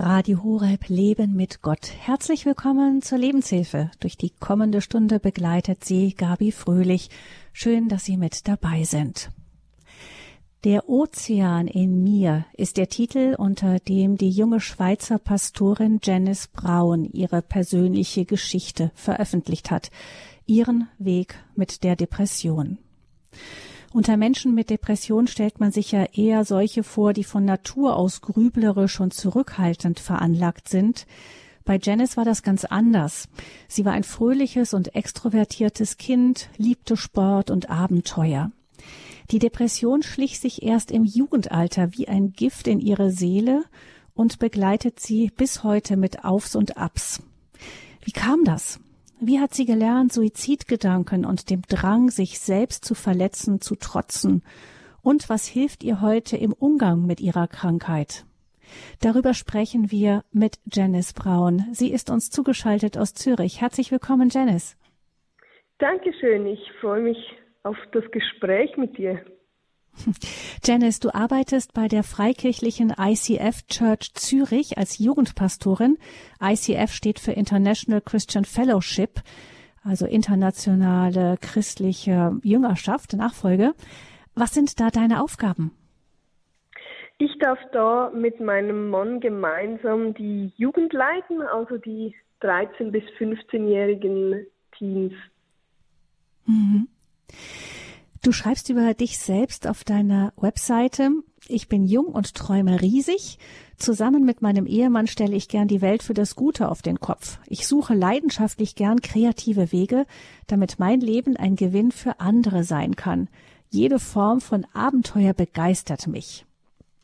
Radio Horeb Leben mit Gott. Herzlich willkommen zur Lebenshilfe. Durch die kommende Stunde begleitet sie Gabi Fröhlich. Schön, dass Sie mit dabei sind. Der Ozean in mir ist der Titel, unter dem die junge Schweizer Pastorin Janice Braun ihre persönliche Geschichte veröffentlicht hat. Ihren Weg mit der Depression. Unter Menschen mit Depression stellt man sich ja eher solche vor, die von Natur aus grüblerisch und zurückhaltend veranlagt sind. Bei Janice war das ganz anders. Sie war ein fröhliches und extrovertiertes Kind, liebte Sport und Abenteuer. Die Depression schlich sich erst im Jugendalter wie ein Gift in ihre Seele und begleitet sie bis heute mit Aufs und Abs. Wie kam das? Wie hat sie gelernt, Suizidgedanken und dem Drang, sich selbst zu verletzen, zu trotzen? Und was hilft ihr heute im Umgang mit ihrer Krankheit? Darüber sprechen wir mit Janice Braun. Sie ist uns zugeschaltet aus Zürich. Herzlich willkommen, Janice. Dankeschön. Ich freue mich auf das Gespräch mit dir. Janice, du arbeitest bei der freikirchlichen ICF Church Zürich als Jugendpastorin. ICF steht für International Christian Fellowship, also internationale christliche Jüngerschaft, Nachfolge. Was sind da deine Aufgaben? Ich darf da mit meinem Mann gemeinsam die Jugend leiten, also die 13- bis 15-jährigen Teens. Mhm. Du schreibst über dich selbst auf deiner Webseite, ich bin jung und träume riesig. Zusammen mit meinem Ehemann stelle ich gern die Welt für das Gute auf den Kopf. Ich suche leidenschaftlich gern kreative Wege, damit mein Leben ein Gewinn für andere sein kann. Jede Form von Abenteuer begeistert mich.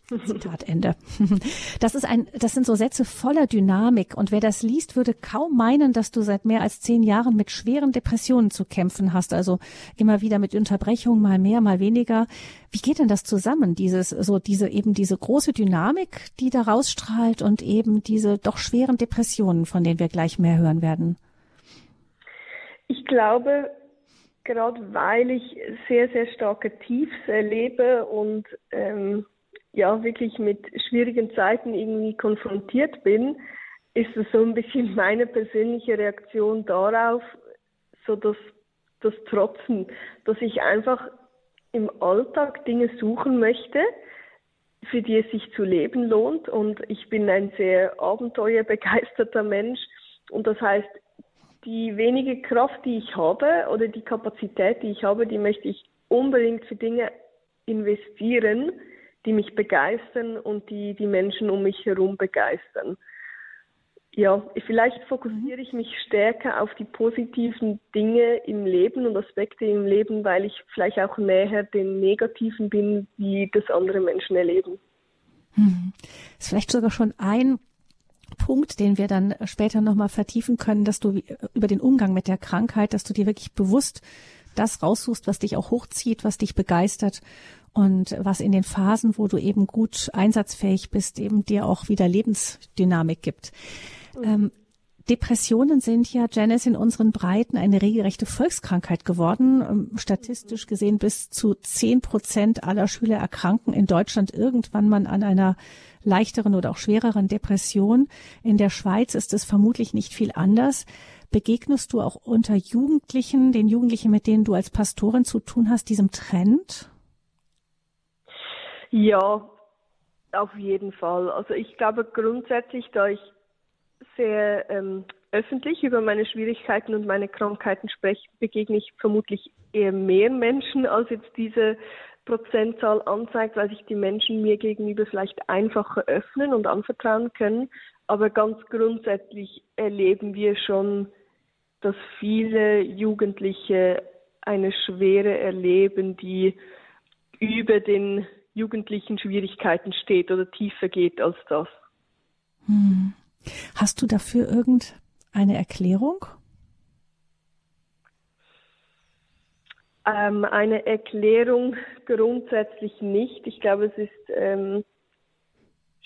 Zitat Ende. Das ist ein, das sind so Sätze voller Dynamik und wer das liest, würde kaum meinen, dass du seit mehr als zehn Jahren mit schweren Depressionen zu kämpfen hast. Also immer wieder mit Unterbrechungen, mal mehr, mal weniger. Wie geht denn das zusammen? Dieses, so diese, eben diese große Dynamik, die da rausstrahlt und eben diese doch schweren Depressionen, von denen wir gleich mehr hören werden. Ich glaube, gerade weil ich sehr, sehr starke Tiefs erlebe und ähm, ja wirklich mit schwierigen Zeiten irgendwie konfrontiert bin, ist es so ein bisschen meine persönliche Reaktion darauf, so das, das Trotzen, dass ich einfach im Alltag Dinge suchen möchte, für die es sich zu leben lohnt. Und ich bin ein sehr abenteuerbegeisterter Mensch. Und das heißt, die wenige Kraft, die ich habe oder die Kapazität, die ich habe, die möchte ich unbedingt für Dinge investieren, die mich begeistern und die die Menschen um mich herum begeistern. Ja, vielleicht fokussiere ich mich stärker auf die positiven Dinge im Leben und Aspekte im Leben, weil ich vielleicht auch näher den negativen bin, wie das andere Menschen erleben. Hm. Ist vielleicht sogar schon ein Punkt, den wir dann später nochmal vertiefen können, dass du über den Umgang mit der Krankheit, dass du dir wirklich bewusst das raussuchst, was dich auch hochzieht, was dich begeistert und was in den Phasen, wo du eben gut einsatzfähig bist, eben dir auch wieder Lebensdynamik gibt. Mhm. Ähm, Depressionen sind ja, Janice, in unseren Breiten eine regelrechte Volkskrankheit geworden. Ähm, statistisch gesehen bis zu zehn Prozent aller Schüler erkranken in Deutschland irgendwann mal an einer leichteren oder auch schwereren Depression. In der Schweiz ist es vermutlich nicht viel anders. Begegnest du auch unter Jugendlichen, den Jugendlichen, mit denen du als Pastorin zu tun hast, diesem Trend? Ja, auf jeden Fall. Also ich glaube grundsätzlich, da ich sehr ähm, öffentlich über meine Schwierigkeiten und meine Krankheiten spreche, begegne ich vermutlich eher mehr Menschen, als jetzt diese Prozentzahl anzeigt, weil sich die Menschen mir gegenüber vielleicht einfacher öffnen und anvertrauen können. Aber ganz grundsätzlich erleben wir schon, dass viele Jugendliche eine Schwere erleben, die über den jugendlichen Schwierigkeiten steht oder tiefer geht als das. Hm. Hast du dafür irgendeine Erklärung? Ähm, eine Erklärung grundsätzlich nicht. Ich glaube, es ist ähm,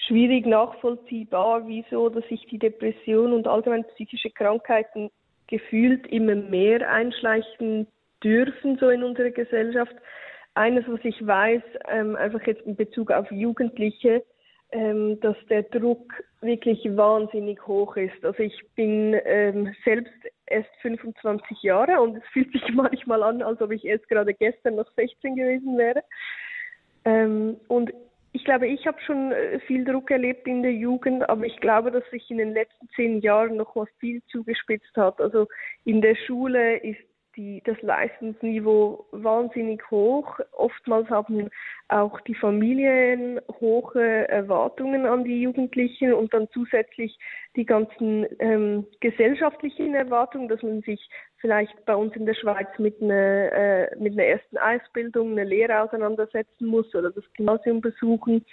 schwierig nachvollziehbar, wieso, dass sich die Depression und allgemein psychische Krankheiten gefühlt immer mehr einschleichen dürfen, so in unserer Gesellschaft. Eines, was ich weiß, ähm, einfach jetzt in Bezug auf Jugendliche, ähm, dass der Druck wirklich wahnsinnig hoch ist. Also ich bin ähm, selbst erst 25 Jahre und es fühlt sich manchmal an, als ob ich erst gerade gestern noch 16 gewesen wäre. Und ich glaube, ich habe schon äh, viel Druck erlebt in der Jugend, aber ich glaube, dass sich in den letzten zehn Jahren noch was viel zugespitzt hat. Also in der Schule ist die, das Leistungsniveau wahnsinnig hoch. Oftmals haben auch die Familien hohe Erwartungen an die Jugendlichen und dann zusätzlich die ganzen ähm, gesellschaftlichen Erwartungen, dass man sich vielleicht bei uns in der Schweiz mit einer, äh, mit einer ersten Ausbildung, einer Lehre auseinandersetzen muss oder das Gymnasium besuchen.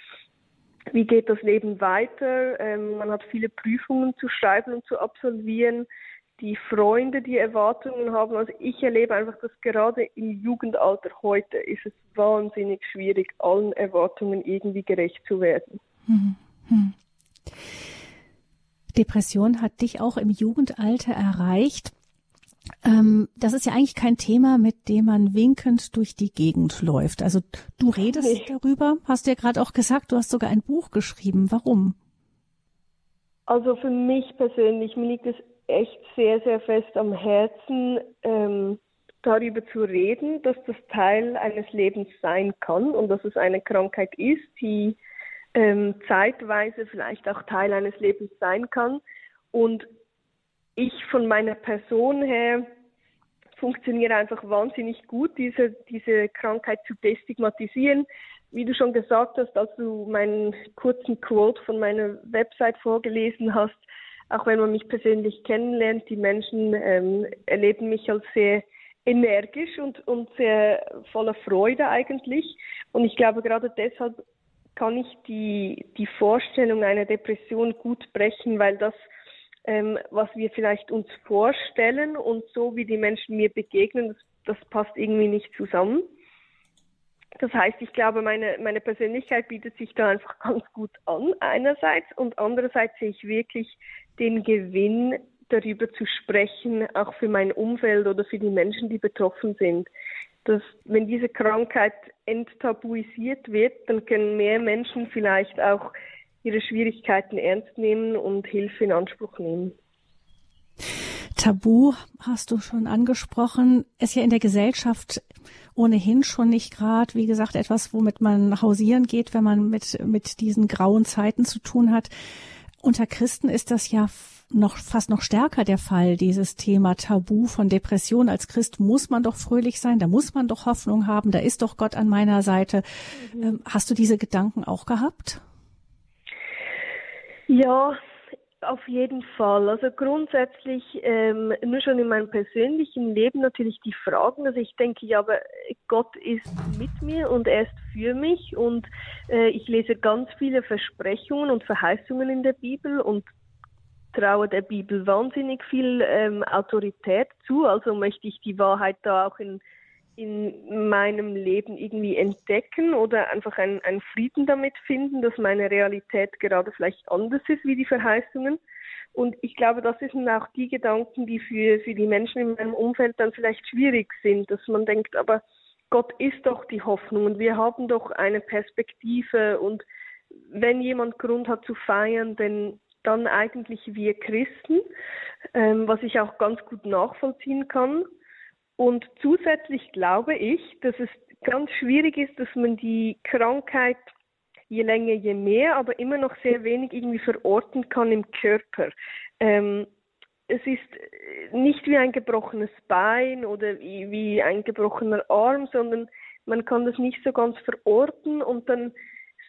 Wie geht das Leben weiter? Ähm, man hat viele Prüfungen zu schreiben und zu absolvieren die Freunde, die Erwartungen haben. Also ich erlebe einfach, dass gerade im Jugendalter heute ist es wahnsinnig schwierig, allen Erwartungen irgendwie gerecht zu werden. Hm, hm. Depression hat dich auch im Jugendalter erreicht. Ähm, das ist ja eigentlich kein Thema, mit dem man winkend durch die Gegend läuft. Also du redest nee. darüber, hast du ja gerade auch gesagt, du hast sogar ein Buch geschrieben. Warum? Also für mich persönlich, mir liegt es echt sehr, sehr fest am Herzen, ähm, darüber zu reden, dass das Teil eines Lebens sein kann und dass es eine Krankheit ist, die ähm, zeitweise vielleicht auch Teil eines Lebens sein kann. Und ich von meiner Person her funktioniere einfach wahnsinnig gut, diese, diese Krankheit zu destigmatisieren. Wie du schon gesagt hast, als du meinen kurzen Quote von meiner Website vorgelesen hast, auch wenn man mich persönlich kennenlernt, die Menschen ähm, erleben mich als sehr energisch und, und sehr voller Freude eigentlich. Und ich glaube, gerade deshalb kann ich die, die Vorstellung einer Depression gut brechen, weil das, ähm, was wir vielleicht uns vorstellen und so wie die Menschen mir begegnen, das, das passt irgendwie nicht zusammen. Das heißt, ich glaube, meine, meine Persönlichkeit bietet sich da einfach ganz gut an, einerseits, und andererseits sehe ich wirklich den Gewinn, darüber zu sprechen, auch für mein Umfeld oder für die Menschen, die betroffen sind. Dass, wenn diese Krankheit enttabuisiert wird, dann können mehr Menschen vielleicht auch ihre Schwierigkeiten ernst nehmen und Hilfe in Anspruch nehmen. Tabu hast du schon angesprochen, ist ja in der Gesellschaft ohnehin schon nicht gerade, wie gesagt, etwas, womit man hausieren geht, wenn man mit, mit diesen grauen Zeiten zu tun hat. Unter Christen ist das ja noch fast noch stärker der Fall, dieses Thema Tabu von Depression. Als Christ muss man doch fröhlich sein, da muss man doch Hoffnung haben, da ist doch Gott an meiner Seite. Mhm. Ähm, hast du diese Gedanken auch gehabt? Ja, auf jeden Fall. Also grundsätzlich ähm, nur schon in meinem persönlichen Leben natürlich die Fragen. Also ich denke, ja, aber Gott ist mit mir und er ist für mich und äh, ich lese ganz viele Versprechungen und Verheißungen in der Bibel und traue der Bibel wahnsinnig viel ähm, Autorität zu. Also möchte ich die Wahrheit da auch in in meinem Leben irgendwie entdecken oder einfach einen, einen Frieden damit finden, dass meine Realität gerade vielleicht anders ist wie die Verheißungen. Und ich glaube, das sind auch die Gedanken, die für, für die Menschen in meinem Umfeld dann vielleicht schwierig sind, dass man denkt, aber Gott ist doch die Hoffnung und wir haben doch eine Perspektive und wenn jemand Grund hat zu feiern, denn dann eigentlich wir Christen, ähm, was ich auch ganz gut nachvollziehen kann. Und zusätzlich glaube ich, dass es ganz schwierig ist, dass man die Krankheit je länger, je mehr, aber immer noch sehr wenig irgendwie verorten kann im Körper. Ähm, es ist nicht wie ein gebrochenes Bein oder wie, wie ein gebrochener Arm, sondern man kann das nicht so ganz verorten und dann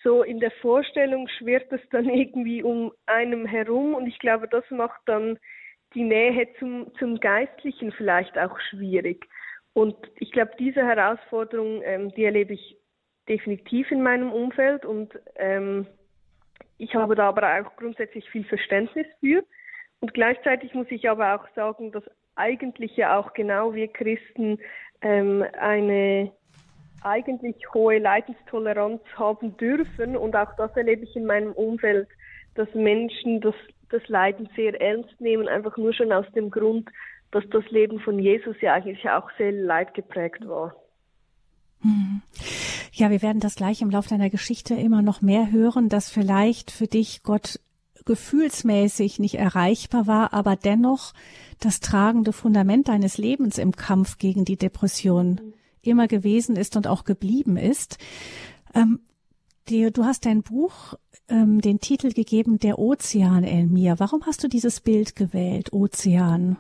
so in der Vorstellung schwirrt es dann irgendwie um einem herum und ich glaube, das macht dann die Nähe zum, zum Geistlichen vielleicht auch schwierig. Und ich glaube, diese Herausforderung, ähm, die erlebe ich definitiv in meinem Umfeld und ähm, ich habe da aber auch grundsätzlich viel Verständnis für. Und gleichzeitig muss ich aber auch sagen, dass eigentlich ja auch genau wir Christen ähm, eine eigentlich hohe Leidenstoleranz haben dürfen. Und auch das erlebe ich in meinem Umfeld, dass Menschen das das Leiden sehr ernst nehmen, einfach nur schon aus dem Grund, dass das Leben von Jesus ja eigentlich auch sehr leidgeprägt war. Hm. Ja, wir werden das gleich im Laufe deiner Geschichte immer noch mehr hören, dass vielleicht für dich Gott gefühlsmäßig nicht erreichbar war, aber dennoch das tragende Fundament deines Lebens im Kampf gegen die Depression immer gewesen ist und auch geblieben ist. Ähm, die, du hast dein Buch ähm, den Titel gegeben, Der Ozean, Elmir. Warum hast du dieses Bild gewählt, Ozean?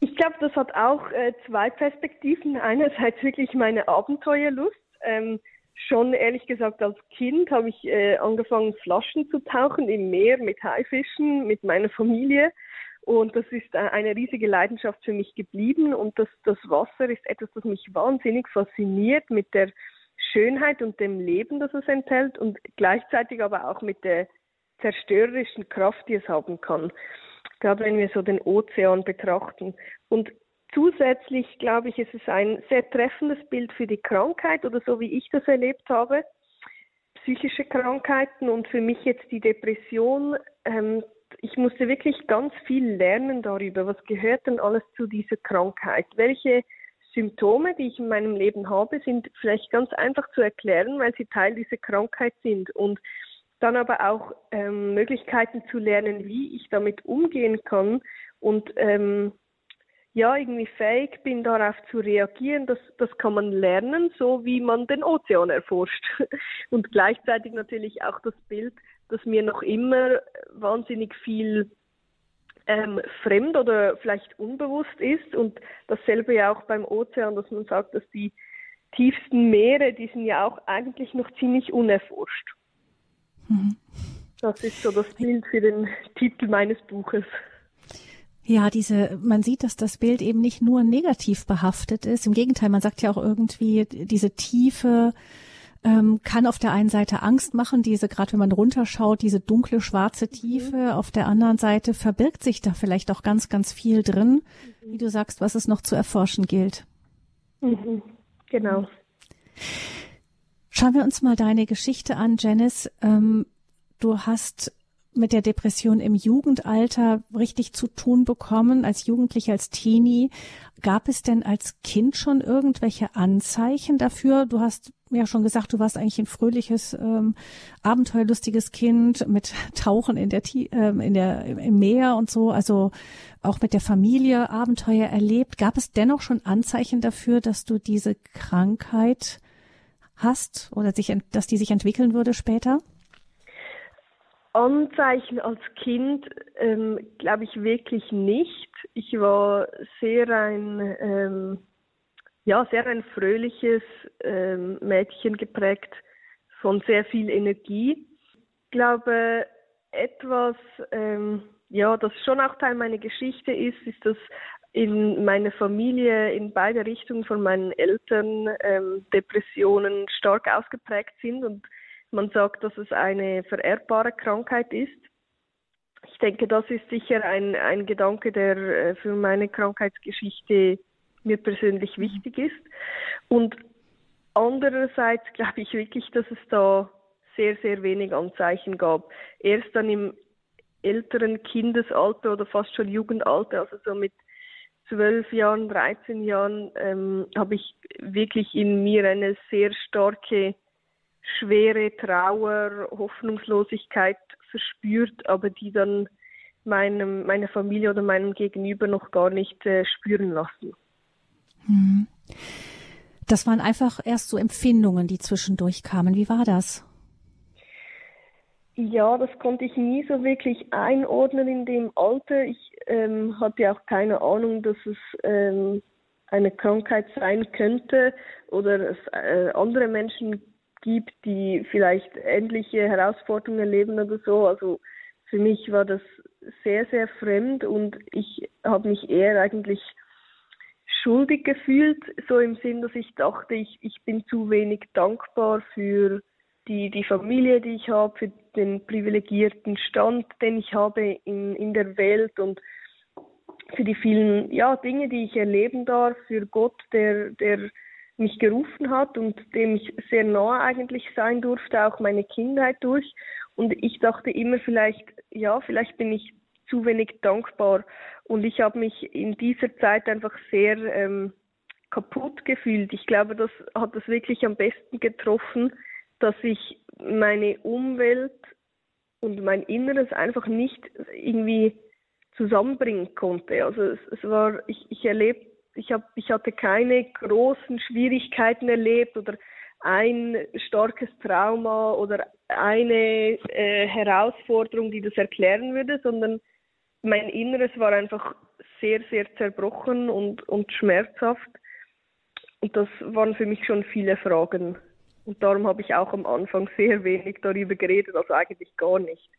Ich glaube, das hat auch äh, zwei Perspektiven. Einerseits wirklich meine Abenteuerlust. Ähm, schon ehrlich gesagt als Kind habe ich äh, angefangen, Flaschen zu tauchen im Meer mit Haifischen, mit meiner Familie. Und das ist äh, eine riesige Leidenschaft für mich geblieben. Und das, das Wasser ist etwas, das mich wahnsinnig fasziniert mit der Schönheit und dem Leben, das es enthält und gleichzeitig aber auch mit der zerstörerischen Kraft, die es haben kann. Gerade wenn wir so den Ozean betrachten. Und zusätzlich, glaube ich, ist es ein sehr treffendes Bild für die Krankheit oder so wie ich das erlebt habe. Psychische Krankheiten und für mich jetzt die Depression. Ähm, ich musste wirklich ganz viel lernen darüber, was gehört denn alles zu dieser Krankheit? Welche Symptome, die ich in meinem Leben habe, sind vielleicht ganz einfach zu erklären, weil sie Teil dieser Krankheit sind. Und dann aber auch ähm, Möglichkeiten zu lernen, wie ich damit umgehen kann und ähm, ja, irgendwie fähig bin, darauf zu reagieren, das, das kann man lernen, so wie man den Ozean erforscht. Und gleichzeitig natürlich auch das Bild, das mir noch immer wahnsinnig viel ähm, fremd oder vielleicht unbewusst ist und dasselbe ja auch beim Ozean, dass man sagt, dass die tiefsten Meere, die sind ja auch eigentlich noch ziemlich unerforscht. Mhm. Das ist so das Bild für den Titel meines Buches. Ja, diese, man sieht, dass das Bild eben nicht nur negativ behaftet ist. Im Gegenteil, man sagt ja auch irgendwie diese tiefe, ähm, kann auf der einen Seite Angst machen, diese, gerade wenn man runterschaut, diese dunkle, schwarze mhm. Tiefe. Mhm. Auf der anderen Seite verbirgt sich da vielleicht auch ganz, ganz viel drin, mhm. wie du sagst, was es noch zu erforschen gilt. Mhm. Genau. Schauen wir uns mal deine Geschichte an, Janice. Ähm, du hast mit der Depression im Jugendalter richtig zu tun bekommen, als Jugendlicher, als Teenie. Gab es denn als Kind schon irgendwelche Anzeichen dafür? Du hast ja schon gesagt, du warst eigentlich ein fröhliches, ähm, abenteuerlustiges Kind mit Tauchen in der, ähm, in der, im Meer und so, also auch mit der Familie Abenteuer erlebt. Gab es dennoch schon Anzeichen dafür, dass du diese Krankheit hast oder sich, dass die sich entwickeln würde später? Anzeichen als Kind ähm, glaube ich wirklich nicht. Ich war sehr ein ähm, ja sehr ein fröhliches ähm, Mädchen geprägt von sehr viel Energie. Ich glaube etwas ähm, ja das schon auch Teil meiner Geschichte ist, ist dass in meiner Familie in beide Richtungen von meinen Eltern ähm, Depressionen stark ausgeprägt sind und man sagt, dass es eine vererbbare Krankheit ist. Ich denke, das ist sicher ein, ein Gedanke, der äh, für meine Krankheitsgeschichte mir persönlich wichtig ist. Und andererseits glaube ich wirklich, dass es da sehr, sehr wenig Anzeichen gab. Erst dann im älteren Kindesalter oder fast schon Jugendalter, also so mit zwölf Jahren, 13 Jahren, ähm, habe ich wirklich in mir eine sehr starke schwere Trauer, Hoffnungslosigkeit verspürt, aber die dann meinem, meiner Familie oder meinem Gegenüber noch gar nicht äh, spüren lassen. Hm. Das waren einfach erst so Empfindungen, die zwischendurch kamen. Wie war das? Ja, das konnte ich nie so wirklich einordnen in dem Alter. Ich ähm, hatte auch keine Ahnung, dass es ähm, eine Krankheit sein könnte oder es äh, andere Menschen gibt, die vielleicht ähnliche Herausforderungen erleben oder so. Also für mich war das sehr, sehr fremd und ich habe mich eher eigentlich schuldig gefühlt, so im Sinn, dass ich dachte, ich, ich bin zu wenig dankbar für die, die Familie, die ich habe, für den privilegierten Stand, den ich habe in, in der Welt und für die vielen ja, Dinge, die ich erleben darf, für Gott, der, der mich gerufen hat und dem ich sehr nah eigentlich sein durfte, auch meine Kindheit durch. Und ich dachte immer vielleicht, ja, vielleicht bin ich zu wenig dankbar. Und ich habe mich in dieser Zeit einfach sehr ähm, kaputt gefühlt. Ich glaube, das hat es wirklich am besten getroffen, dass ich meine Umwelt und mein Inneres einfach nicht irgendwie zusammenbringen konnte. Also es, es war, ich, ich erlebt, ich habe, ich hatte keine großen Schwierigkeiten erlebt oder ein starkes Trauma oder eine äh, Herausforderung, die das erklären würde, sondern mein Inneres war einfach sehr, sehr zerbrochen und, und schmerzhaft. Und das waren für mich schon viele Fragen. Und darum habe ich auch am Anfang sehr wenig darüber geredet, also eigentlich gar nicht.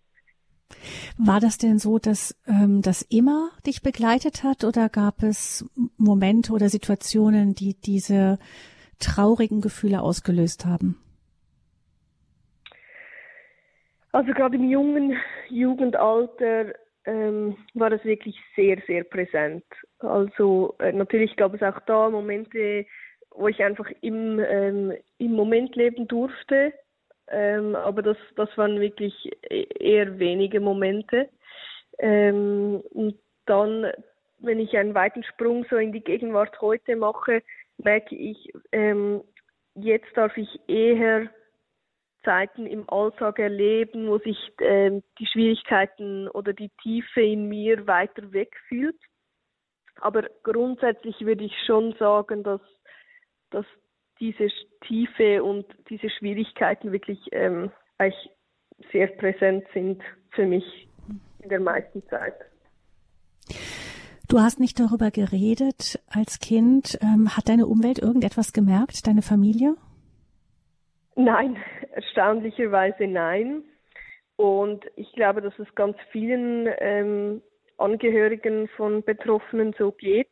War das denn so, dass ähm, das immer dich begleitet hat oder gab es Momente oder Situationen, die diese traurigen Gefühle ausgelöst haben? Also gerade im jungen Jugendalter ähm, war es wirklich sehr, sehr präsent. Also äh, natürlich gab es auch da Momente, wo ich einfach im, ähm, im Moment leben durfte. Ähm, aber das, das waren wirklich e-, eher wenige Momente. Ähm, und dann, wenn ich einen weiten Sprung so in die Gegenwart heute mache, merke ich, ähm, jetzt darf ich eher Zeiten im Alltag erleben, wo sich ähm, die Schwierigkeiten oder die Tiefe in mir weiter wegfühlt. Aber grundsätzlich würde ich schon sagen, dass dass diese Tiefe und diese Schwierigkeiten wirklich ähm, sehr präsent sind für mich in der meisten Zeit. Du hast nicht darüber geredet als Kind. Ähm, hat deine Umwelt irgendetwas gemerkt, deine Familie? Nein, erstaunlicherweise nein. Und ich glaube, dass es ganz vielen ähm, Angehörigen von Betroffenen so geht,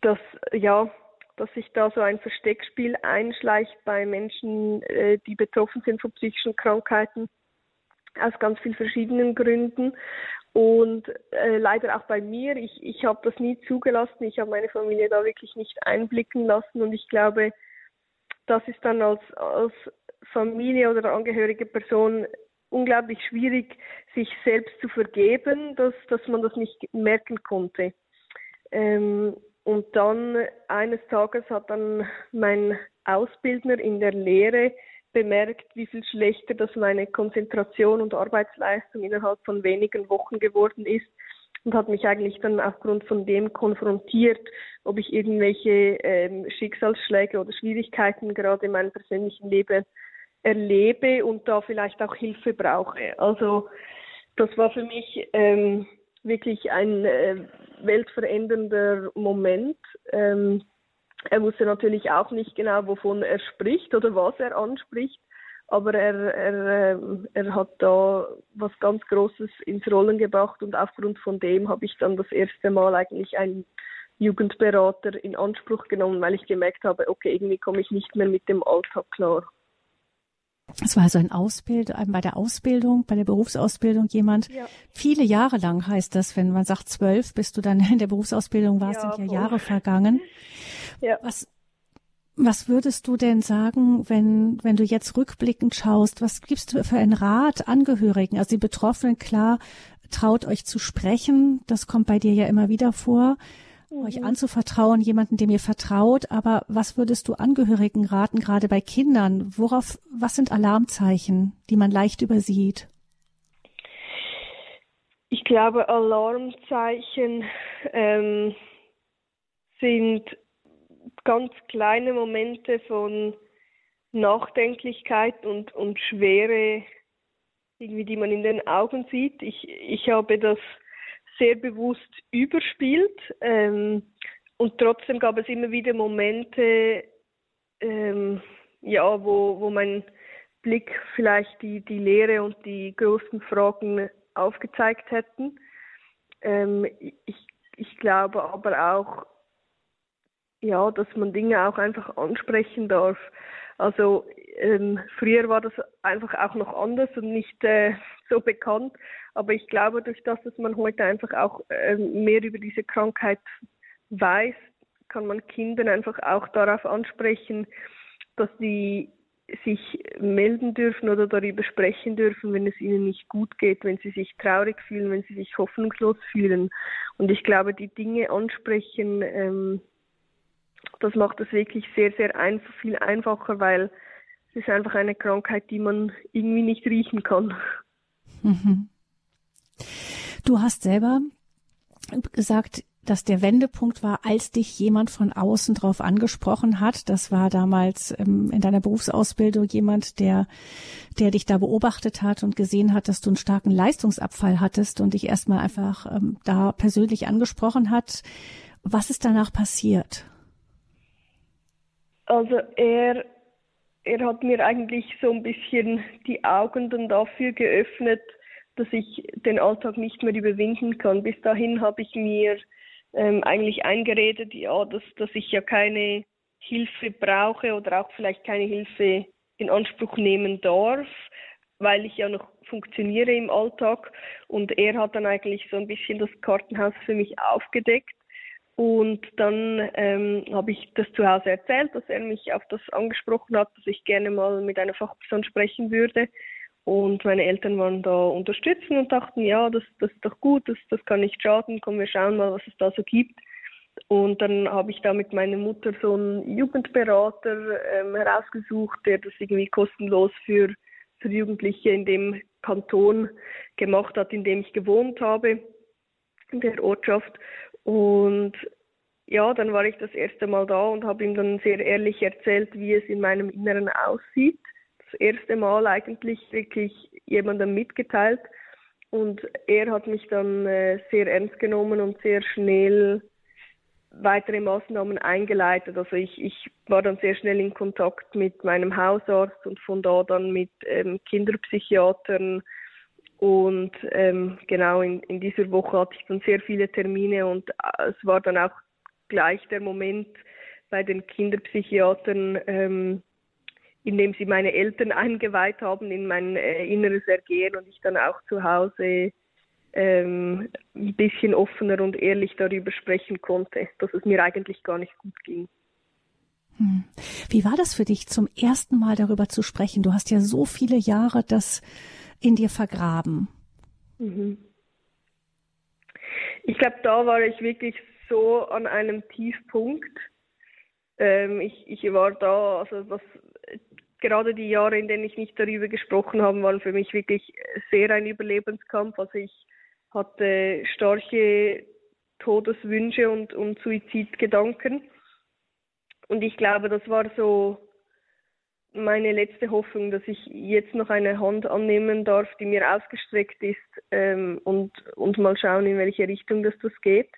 dass ja dass sich da so ein Versteckspiel einschleicht bei Menschen, äh, die betroffen sind von psychischen Krankheiten aus ganz vielen verschiedenen Gründen. Und äh, leider auch bei mir, ich, ich habe das nie zugelassen, ich habe meine Familie da wirklich nicht einblicken lassen und ich glaube, das ist dann als, als Familie oder angehörige Person unglaublich schwierig, sich selbst zu vergeben, dass, dass man das nicht merken konnte. Ähm, und dann eines Tages hat dann mein Ausbildner in der Lehre bemerkt, wie viel schlechter das meine Konzentration und Arbeitsleistung innerhalb von wenigen Wochen geworden ist und hat mich eigentlich dann aufgrund von dem konfrontiert, ob ich irgendwelche ähm, Schicksalsschläge oder Schwierigkeiten gerade in meinem persönlichen Leben erlebe und da vielleicht auch Hilfe brauche. Also das war für mich ähm, wirklich ein äh, weltverändernder Moment. Ähm, er wusste natürlich auch nicht genau, wovon er spricht oder was er anspricht, aber er, er, ähm, er hat da was ganz Großes ins Rollen gebracht und aufgrund von dem habe ich dann das erste Mal eigentlich einen Jugendberater in Anspruch genommen, weil ich gemerkt habe, okay, irgendwie komme ich nicht mehr mit dem Alltag klar. Es war also ein Ausbild, bei der Ausbildung, bei der Berufsausbildung jemand, ja. viele Jahre lang heißt das, wenn man sagt zwölf, bis du dann in der Berufsausbildung warst, ja, sind ja Jahre vergangen. Ja. Was, was würdest du denn sagen, wenn, wenn du jetzt rückblickend schaust, was gibst du für einen Rat Angehörigen, also die Betroffenen, klar, traut euch zu sprechen, das kommt bei dir ja immer wieder vor mhm. euch anzuvertrauen, jemanden, dem ihr vertraut. Aber was würdest du Angehörigen raten, gerade bei Kindern? Worauf, was sind Alarmzeichen, die man leicht übersieht? Ich glaube, Alarmzeichen ähm, sind ganz kleine Momente von Nachdenklichkeit und, und Schwere, irgendwie, die man in den Augen sieht. Ich, ich habe das sehr bewusst überspielt. Ähm, und trotzdem gab es immer wieder Momente, ähm, ja, wo, wo mein Blick vielleicht die, die Lehre und die großen Fragen aufgezeigt hätten. Ähm, ich, ich glaube aber auch, ja, dass man Dinge auch einfach ansprechen darf. Also ähm, früher war das einfach auch noch anders und nicht äh, so bekannt. Aber ich glaube, durch das, dass man heute einfach auch äh, mehr über diese Krankheit weiß, kann man Kindern einfach auch darauf ansprechen, dass sie sich melden dürfen oder darüber sprechen dürfen, wenn es ihnen nicht gut geht, wenn sie sich traurig fühlen, wenn sie sich hoffnungslos fühlen. Und ich glaube, die Dinge ansprechen ähm, das macht es wirklich sehr, sehr ein, viel einfacher, weil es ist einfach eine Krankheit, die man irgendwie nicht riechen kann. Mhm. Du hast selber gesagt, dass der Wendepunkt war, als dich jemand von außen drauf angesprochen hat. Das war damals ähm, in deiner Berufsausbildung jemand, der, der dich da beobachtet hat und gesehen hat, dass du einen starken Leistungsabfall hattest und dich erstmal einfach ähm, da persönlich angesprochen hat. Was ist danach passiert? Also er, er hat mir eigentlich so ein bisschen die Augen dann dafür geöffnet, dass ich den Alltag nicht mehr überwinden kann. Bis dahin habe ich mir ähm, eigentlich eingeredet, ja, dass, dass ich ja keine Hilfe brauche oder auch vielleicht keine Hilfe in Anspruch nehmen darf, weil ich ja noch funktioniere im Alltag. Und er hat dann eigentlich so ein bisschen das Kartenhaus für mich aufgedeckt. Und dann ähm, habe ich das zu Hause erzählt, dass er mich auf das angesprochen hat, dass ich gerne mal mit einer Fachperson sprechen würde. Und meine Eltern waren da unterstützen und dachten, ja, das, das ist doch gut, das, das kann nicht schaden, kommen wir schauen mal, was es da so gibt. Und dann habe ich da mit meiner Mutter so einen Jugendberater ähm, herausgesucht, der das irgendwie kostenlos für, für Jugendliche in dem Kanton gemacht hat, in dem ich gewohnt habe, in der Ortschaft. Und ja, dann war ich das erste Mal da und habe ihm dann sehr ehrlich erzählt, wie es in meinem Inneren aussieht das erste Mal eigentlich wirklich jemandem mitgeteilt. Und er hat mich dann äh, sehr ernst genommen und sehr schnell weitere Maßnahmen eingeleitet. Also ich, ich war dann sehr schnell in Kontakt mit meinem Hausarzt und von da dann mit ähm, Kinderpsychiatern. Und ähm, genau in, in dieser Woche hatte ich dann sehr viele Termine und äh, es war dann auch gleich der Moment bei den Kinderpsychiatern, ähm, indem sie meine Eltern eingeweiht haben in mein äh, inneres Ergehen und ich dann auch zu Hause ähm, ein bisschen offener und ehrlich darüber sprechen konnte, dass es mir eigentlich gar nicht gut ging. Hm. Wie war das für dich, zum ersten Mal darüber zu sprechen? Du hast ja so viele Jahre das in dir vergraben. Mhm. Ich glaube, da war ich wirklich so an einem Tiefpunkt. Ähm, ich, ich war da, also was gerade die Jahre, in denen ich nicht darüber gesprochen habe, waren für mich wirklich sehr ein Überlebenskampf. Also ich hatte starke Todeswünsche und, und Suizidgedanken. Und ich glaube, das war so meine letzte Hoffnung, dass ich jetzt noch eine Hand annehmen darf, die mir ausgestreckt ist ähm, und, und mal schauen, in welche Richtung das, das geht.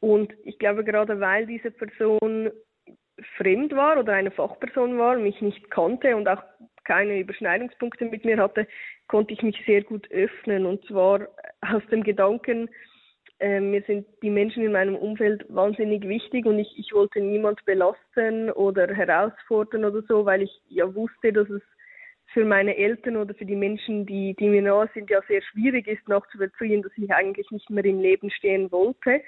Und ich glaube, gerade weil diese Person fremd war oder eine Fachperson war, mich nicht kannte und auch keine Überschneidungspunkte mit mir hatte, konnte ich mich sehr gut öffnen. Und zwar aus dem Gedanken, äh, mir sind die Menschen in meinem Umfeld wahnsinnig wichtig und ich, ich wollte niemand belasten oder herausfordern oder so, weil ich ja wusste, dass es für meine Eltern oder für die Menschen, die, die mir nahe sind, ja sehr schwierig ist, nachzuvollziehen, dass ich eigentlich nicht mehr im Leben stehen wollte.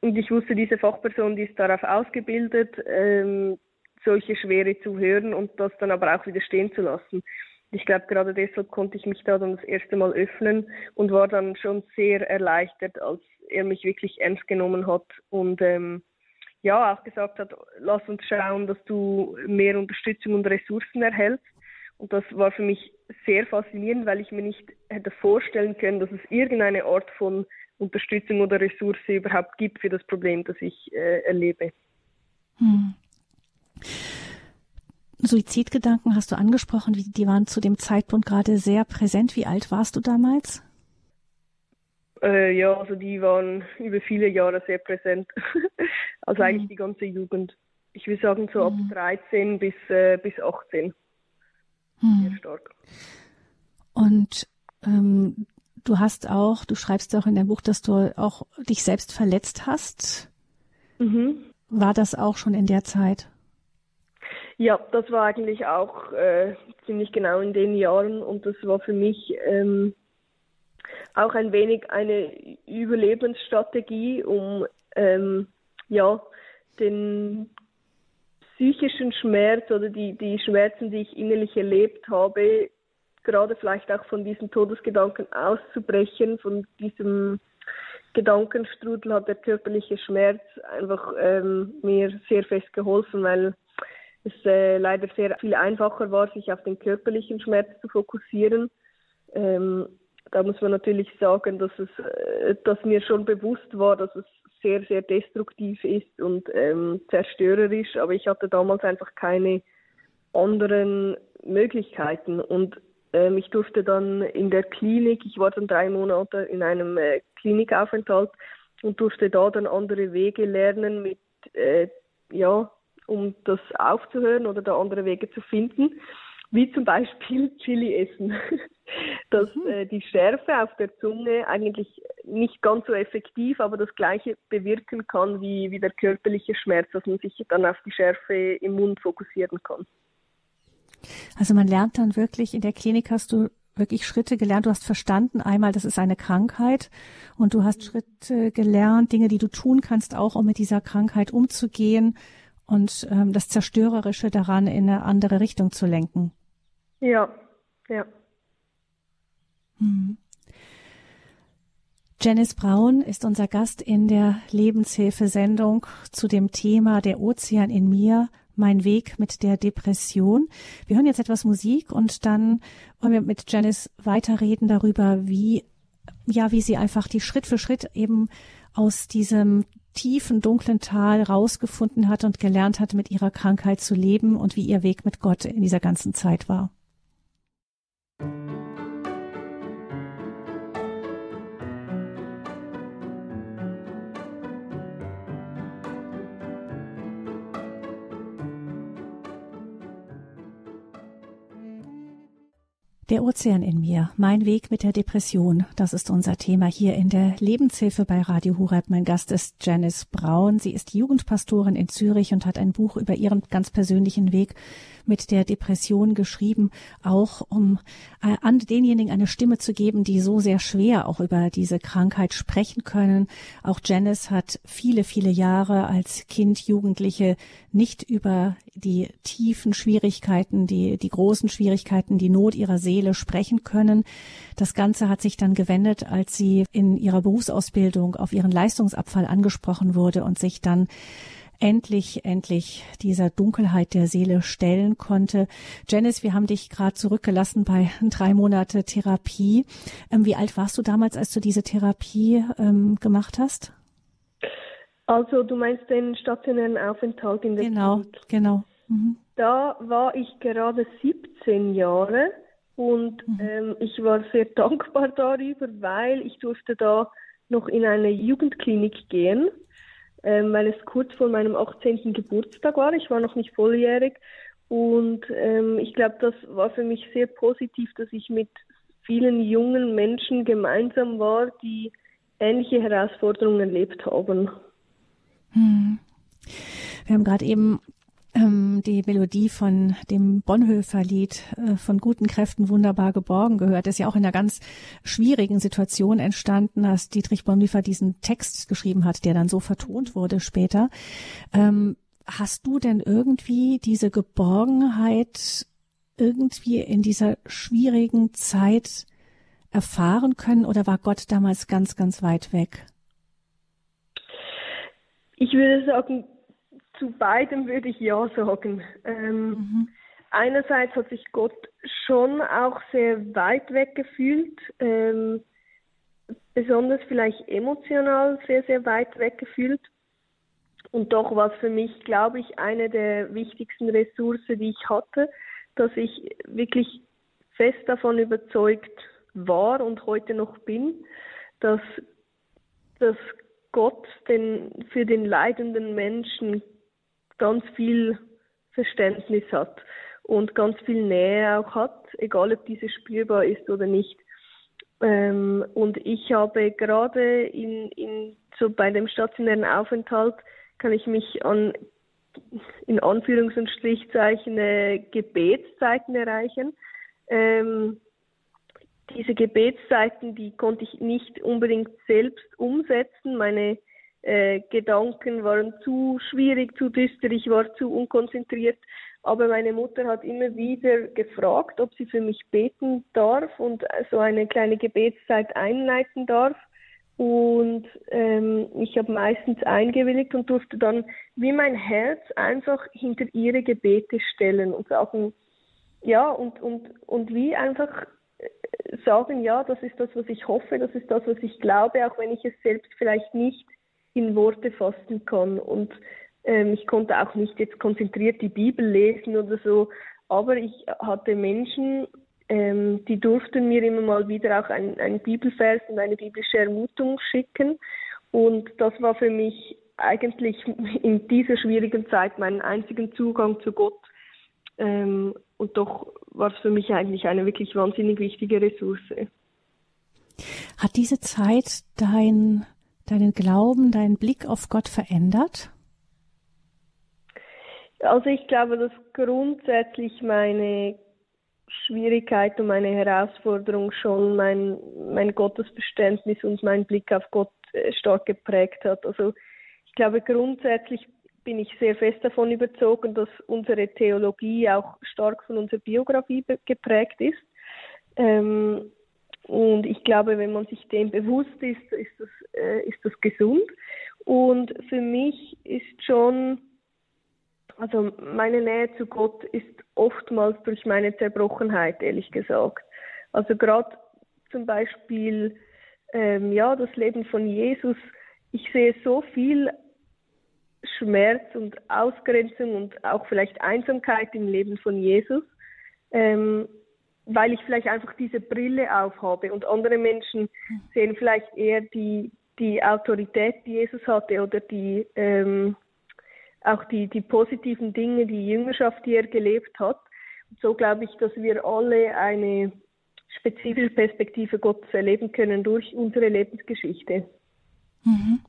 Und ich wusste, diese Fachperson, die ist darauf ausgebildet, ähm, solche Schwere zu hören und das dann aber auch wieder stehen zu lassen. Ich glaube, gerade deshalb konnte ich mich da dann das erste Mal öffnen und war dann schon sehr erleichtert, als er mich wirklich ernst genommen hat und ähm, ja auch gesagt hat, lass uns schauen, dass du mehr Unterstützung und Ressourcen erhältst. Und das war für mich sehr faszinierend, weil ich mir nicht hätte vorstellen können, dass es irgendeine Art von Unterstützung oder Ressource überhaupt gibt für das Problem, das ich äh, erlebe. Hm. Suizidgedanken hast du angesprochen, die waren zu dem Zeitpunkt gerade sehr präsent. Wie alt warst du damals? Äh, ja, also die waren über viele Jahre sehr präsent. also eigentlich hm. die ganze Jugend. Ich würde sagen so ab 13 hm. bis, äh, bis 18. Hm. Sehr stark. Und ähm, Du hast auch, du schreibst auch in deinem Buch, dass du auch dich selbst verletzt hast. Mhm. War das auch schon in der Zeit? Ja, das war eigentlich auch äh, ziemlich genau in den Jahren und das war für mich ähm, auch ein wenig eine Überlebensstrategie, um ähm, ja den psychischen Schmerz oder die, die Schmerzen, die ich innerlich erlebt habe, gerade vielleicht auch von diesen Todesgedanken auszubrechen, von diesem Gedankenstrudel hat der körperliche Schmerz einfach ähm, mir sehr fest geholfen, weil es äh, leider sehr viel einfacher war, sich auf den körperlichen Schmerz zu fokussieren. Ähm, da muss man natürlich sagen, dass es, äh, dass mir schon bewusst war, dass es sehr, sehr destruktiv ist und ähm, zerstörerisch, aber ich hatte damals einfach keine anderen Möglichkeiten. Und ähm, ich durfte dann in der Klinik, ich war dann drei Monate in einem äh, Klinikaufenthalt und durfte da dann andere Wege lernen mit äh, ja um das aufzuhören oder da andere Wege zu finden, wie zum Beispiel Chili essen. dass mhm. äh, die Schärfe auf der Zunge eigentlich nicht ganz so effektiv, aber das gleiche bewirken kann wie, wie der körperliche Schmerz, dass man sich dann auf die Schärfe im Mund fokussieren kann. Also man lernt dann wirklich, in der Klinik hast du wirklich Schritte gelernt. Du hast verstanden einmal, das ist eine Krankheit und du hast Schritte gelernt, Dinge, die du tun kannst, auch um mit dieser Krankheit umzugehen und ähm, das Zerstörerische daran in eine andere Richtung zu lenken. Ja, ja. Hm. Janice Braun ist unser Gast in der Lebenshilfesendung zu dem Thema Der Ozean in mir, mein Weg mit der Depression. Wir hören jetzt etwas Musik und dann wollen wir mit Janice weiterreden darüber, wie, ja, wie sie einfach die Schritt für Schritt eben aus diesem tiefen, dunklen Tal rausgefunden hat und gelernt hat, mit ihrer Krankheit zu leben und wie ihr Weg mit Gott in dieser ganzen Zeit war. Der Ozean in mir, mein Weg mit der Depression, das ist unser Thema hier in der Lebenshilfe bei Radio Horeb. Mein Gast ist Janice Braun. Sie ist Jugendpastorin in Zürich und hat ein Buch über ihren ganz persönlichen Weg mit der Depression geschrieben, auch um äh, an denjenigen eine Stimme zu geben, die so sehr schwer auch über diese Krankheit sprechen können. Auch Janice hat viele, viele Jahre als Kind, Jugendliche nicht über die tiefen Schwierigkeiten, die, die großen Schwierigkeiten, die Not ihrer Seele sprechen können. Das Ganze hat sich dann gewendet, als sie in ihrer Berufsausbildung auf ihren Leistungsabfall angesprochen wurde und sich dann endlich, endlich dieser Dunkelheit der Seele stellen konnte. Janice, wir haben dich gerade zurückgelassen bei drei Monate Therapie. Ähm, wie alt warst du damals, als du diese Therapie ähm, gemacht hast? Also du meinst den stationären Aufenthalt in der Genau, Klinik. genau. Mhm. Da war ich gerade 17 Jahre und mhm. ähm, ich war sehr dankbar darüber, weil ich durfte da noch in eine Jugendklinik gehen ähm, weil es kurz vor meinem 18. Geburtstag war. Ich war noch nicht volljährig und ähm, ich glaube, das war für mich sehr positiv, dass ich mit vielen jungen Menschen gemeinsam war, die ähnliche Herausforderungen erlebt haben. Hm. Wir haben gerade eben ähm, die Melodie von dem Bonhoeffer-Lied äh, von guten Kräften wunderbar geborgen gehört. Ist ja auch in einer ganz schwierigen Situation entstanden, als Dietrich Bonhoeffer diesen Text geschrieben hat, der dann so vertont wurde später. Ähm, hast du denn irgendwie diese Geborgenheit irgendwie in dieser schwierigen Zeit erfahren können oder war Gott damals ganz, ganz weit weg? Ich würde sagen, zu beidem würde ich ja sagen. Ähm, mhm. Einerseits hat sich Gott schon auch sehr weit weg gefühlt, ähm, besonders vielleicht emotional sehr, sehr weit weg gefühlt. Und doch war es für mich, glaube ich, eine der wichtigsten Ressourcen, die ich hatte, dass ich wirklich fest davon überzeugt war und heute noch bin, dass, dass Gott den, für den leidenden Menschen ganz viel Verständnis hat und ganz viel Nähe auch hat, egal ob diese spürbar ist oder nicht. Ähm, und ich habe gerade in, in, so bei dem stationären Aufenthalt kann ich mich an in Anführungs- und Strichzeichen äh, Gebetszeiten erreichen. Ähm, diese Gebetszeiten, die konnte ich nicht unbedingt selbst umsetzen. Meine äh, Gedanken waren zu schwierig, zu düster, ich war zu unkonzentriert. Aber meine Mutter hat immer wieder gefragt, ob sie für mich beten darf und so eine kleine Gebetszeit einleiten darf. und ähm, ich habe meistens eingewilligt und durfte dann wie mein Herz einfach hinter ihre Gebete stellen und sagen, ja, und, und, und wie einfach äh, sagen, ja, das ist das, was ich hoffe, das ist das, was ich glaube, auch wenn ich es selbst vielleicht nicht in Worte fassen kann. Und ähm, ich konnte auch nicht jetzt konzentriert die Bibel lesen oder so, aber ich hatte Menschen, ähm, die durften mir immer mal wieder auch einen, Bibelvers und eine biblische Ermutung schicken. Und das war für mich eigentlich in dieser schwierigen Zeit meinen einzigen Zugang zu Gott. Ähm, und doch war es für mich eigentlich eine wirklich wahnsinnig wichtige Ressource. Hat diese Zeit dein, deinen Glauben, deinen Blick auf Gott verändert? Also ich glaube, dass grundsätzlich meine Schwierigkeit und meine Herausforderung schon mein, mein Gottesverständnis und mein Blick auf Gott äh, stark geprägt hat. Also ich glaube grundsätzlich bin ich sehr fest davon überzogen, dass unsere Theologie auch stark von unserer Biografie geprägt ist. Ähm, und ich glaube, wenn man sich dem bewusst ist, ist das, äh, ist das gesund. Und für mich ist schon, also meine Nähe zu Gott ist oftmals durch meine Zerbrochenheit, ehrlich gesagt. Also gerade zum Beispiel, ähm, ja, das Leben von Jesus. Ich sehe so viel Schmerz und Ausgrenzung und auch vielleicht Einsamkeit im Leben von Jesus, ähm, weil ich vielleicht einfach diese Brille aufhabe und andere Menschen sehen vielleicht eher die, die Autorität, die Jesus hatte oder die, ähm, auch die, die positiven Dinge, die Jüngerschaft, die er gelebt hat. Und so glaube ich, dass wir alle eine spezifische Perspektive Gottes erleben können durch unsere Lebensgeschichte. Mhm.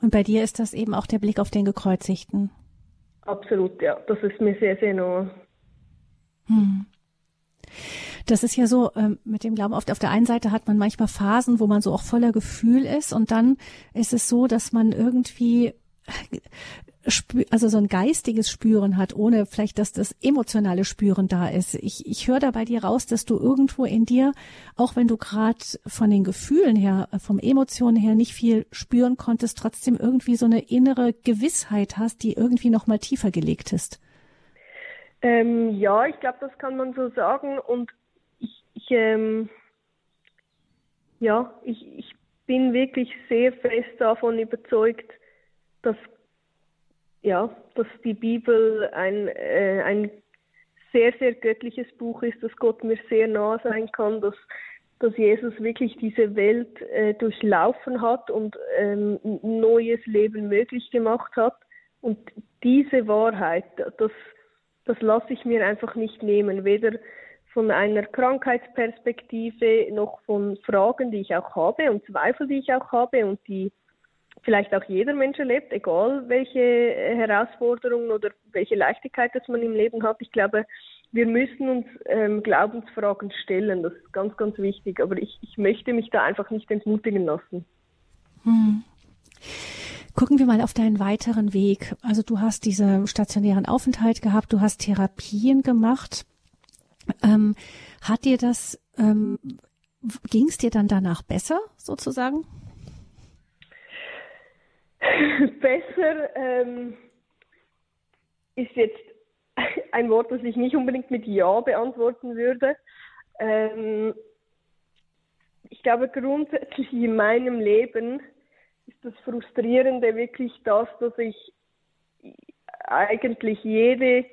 Und bei dir ist das eben auch der Blick auf den Gekreuzigten. Absolut, ja. Das ist mir sehr, sehr nah. Hm. Das ist ja so ähm, mit dem Glauben. Auf, auf der einen Seite hat man manchmal Phasen, wo man so auch voller Gefühl ist, und dann ist es so, dass man irgendwie also so ein geistiges Spüren hat, ohne vielleicht, dass das emotionale Spüren da ist. Ich, ich höre da bei dir raus, dass du irgendwo in dir, auch wenn du gerade von den Gefühlen her, vom Emotionen her nicht viel spüren konntest, trotzdem irgendwie so eine innere Gewissheit hast, die irgendwie noch mal tiefer gelegt ist. Ähm, ja, ich glaube, das kann man so sagen. Und ich, ich ähm, ja, ich, ich bin wirklich sehr fest davon überzeugt, dass ja, dass die Bibel ein, äh, ein sehr, sehr göttliches Buch ist, dass Gott mir sehr nah sein kann, dass, dass Jesus wirklich diese Welt äh, durchlaufen hat und ähm, neues Leben möglich gemacht hat. Und diese Wahrheit, das, das lasse ich mir einfach nicht nehmen, weder von einer Krankheitsperspektive noch von Fragen, die ich auch habe und Zweifel, die ich auch habe und die vielleicht auch jeder Mensch erlebt, egal welche Herausforderungen oder welche Leichtigkeit das man im Leben hat. Ich glaube, wir müssen uns ähm, Glaubensfragen stellen. Das ist ganz, ganz wichtig. Aber ich, ich möchte mich da einfach nicht entmutigen lassen. Hm. Gucken wir mal auf deinen weiteren Weg. Also du hast diesen stationären Aufenthalt gehabt, du hast Therapien gemacht. Ähm, hat dir das, ähm, ging es dir dann danach besser sozusagen? Besser ähm, ist jetzt ein Wort, das ich nicht unbedingt mit Ja beantworten würde. Ähm, ich glaube, grundsätzlich in meinem Leben ist das Frustrierende wirklich das, dass ich eigentlich jede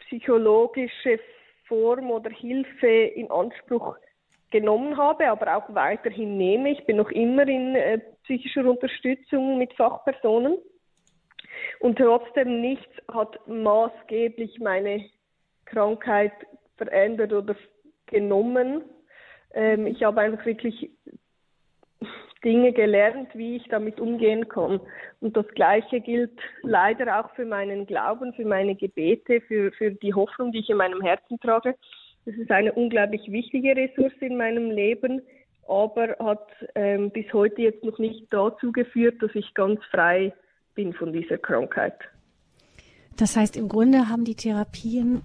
psychologische Form oder Hilfe in Anspruch genommen habe, aber auch weiterhin nehme. Ich bin noch immer in äh, psychischer Unterstützung mit Fachpersonen und trotzdem nichts hat maßgeblich meine Krankheit verändert oder genommen. Ähm, ich habe einfach wirklich Dinge gelernt, wie ich damit umgehen kann. Und das Gleiche gilt leider auch für meinen Glauben, für meine Gebete, für, für die Hoffnung, die ich in meinem Herzen trage. Das ist eine unglaublich wichtige Ressource in meinem Leben, aber hat ähm, bis heute jetzt noch nicht dazu geführt, dass ich ganz frei bin von dieser Krankheit. Das heißt, im Grunde haben die Therapien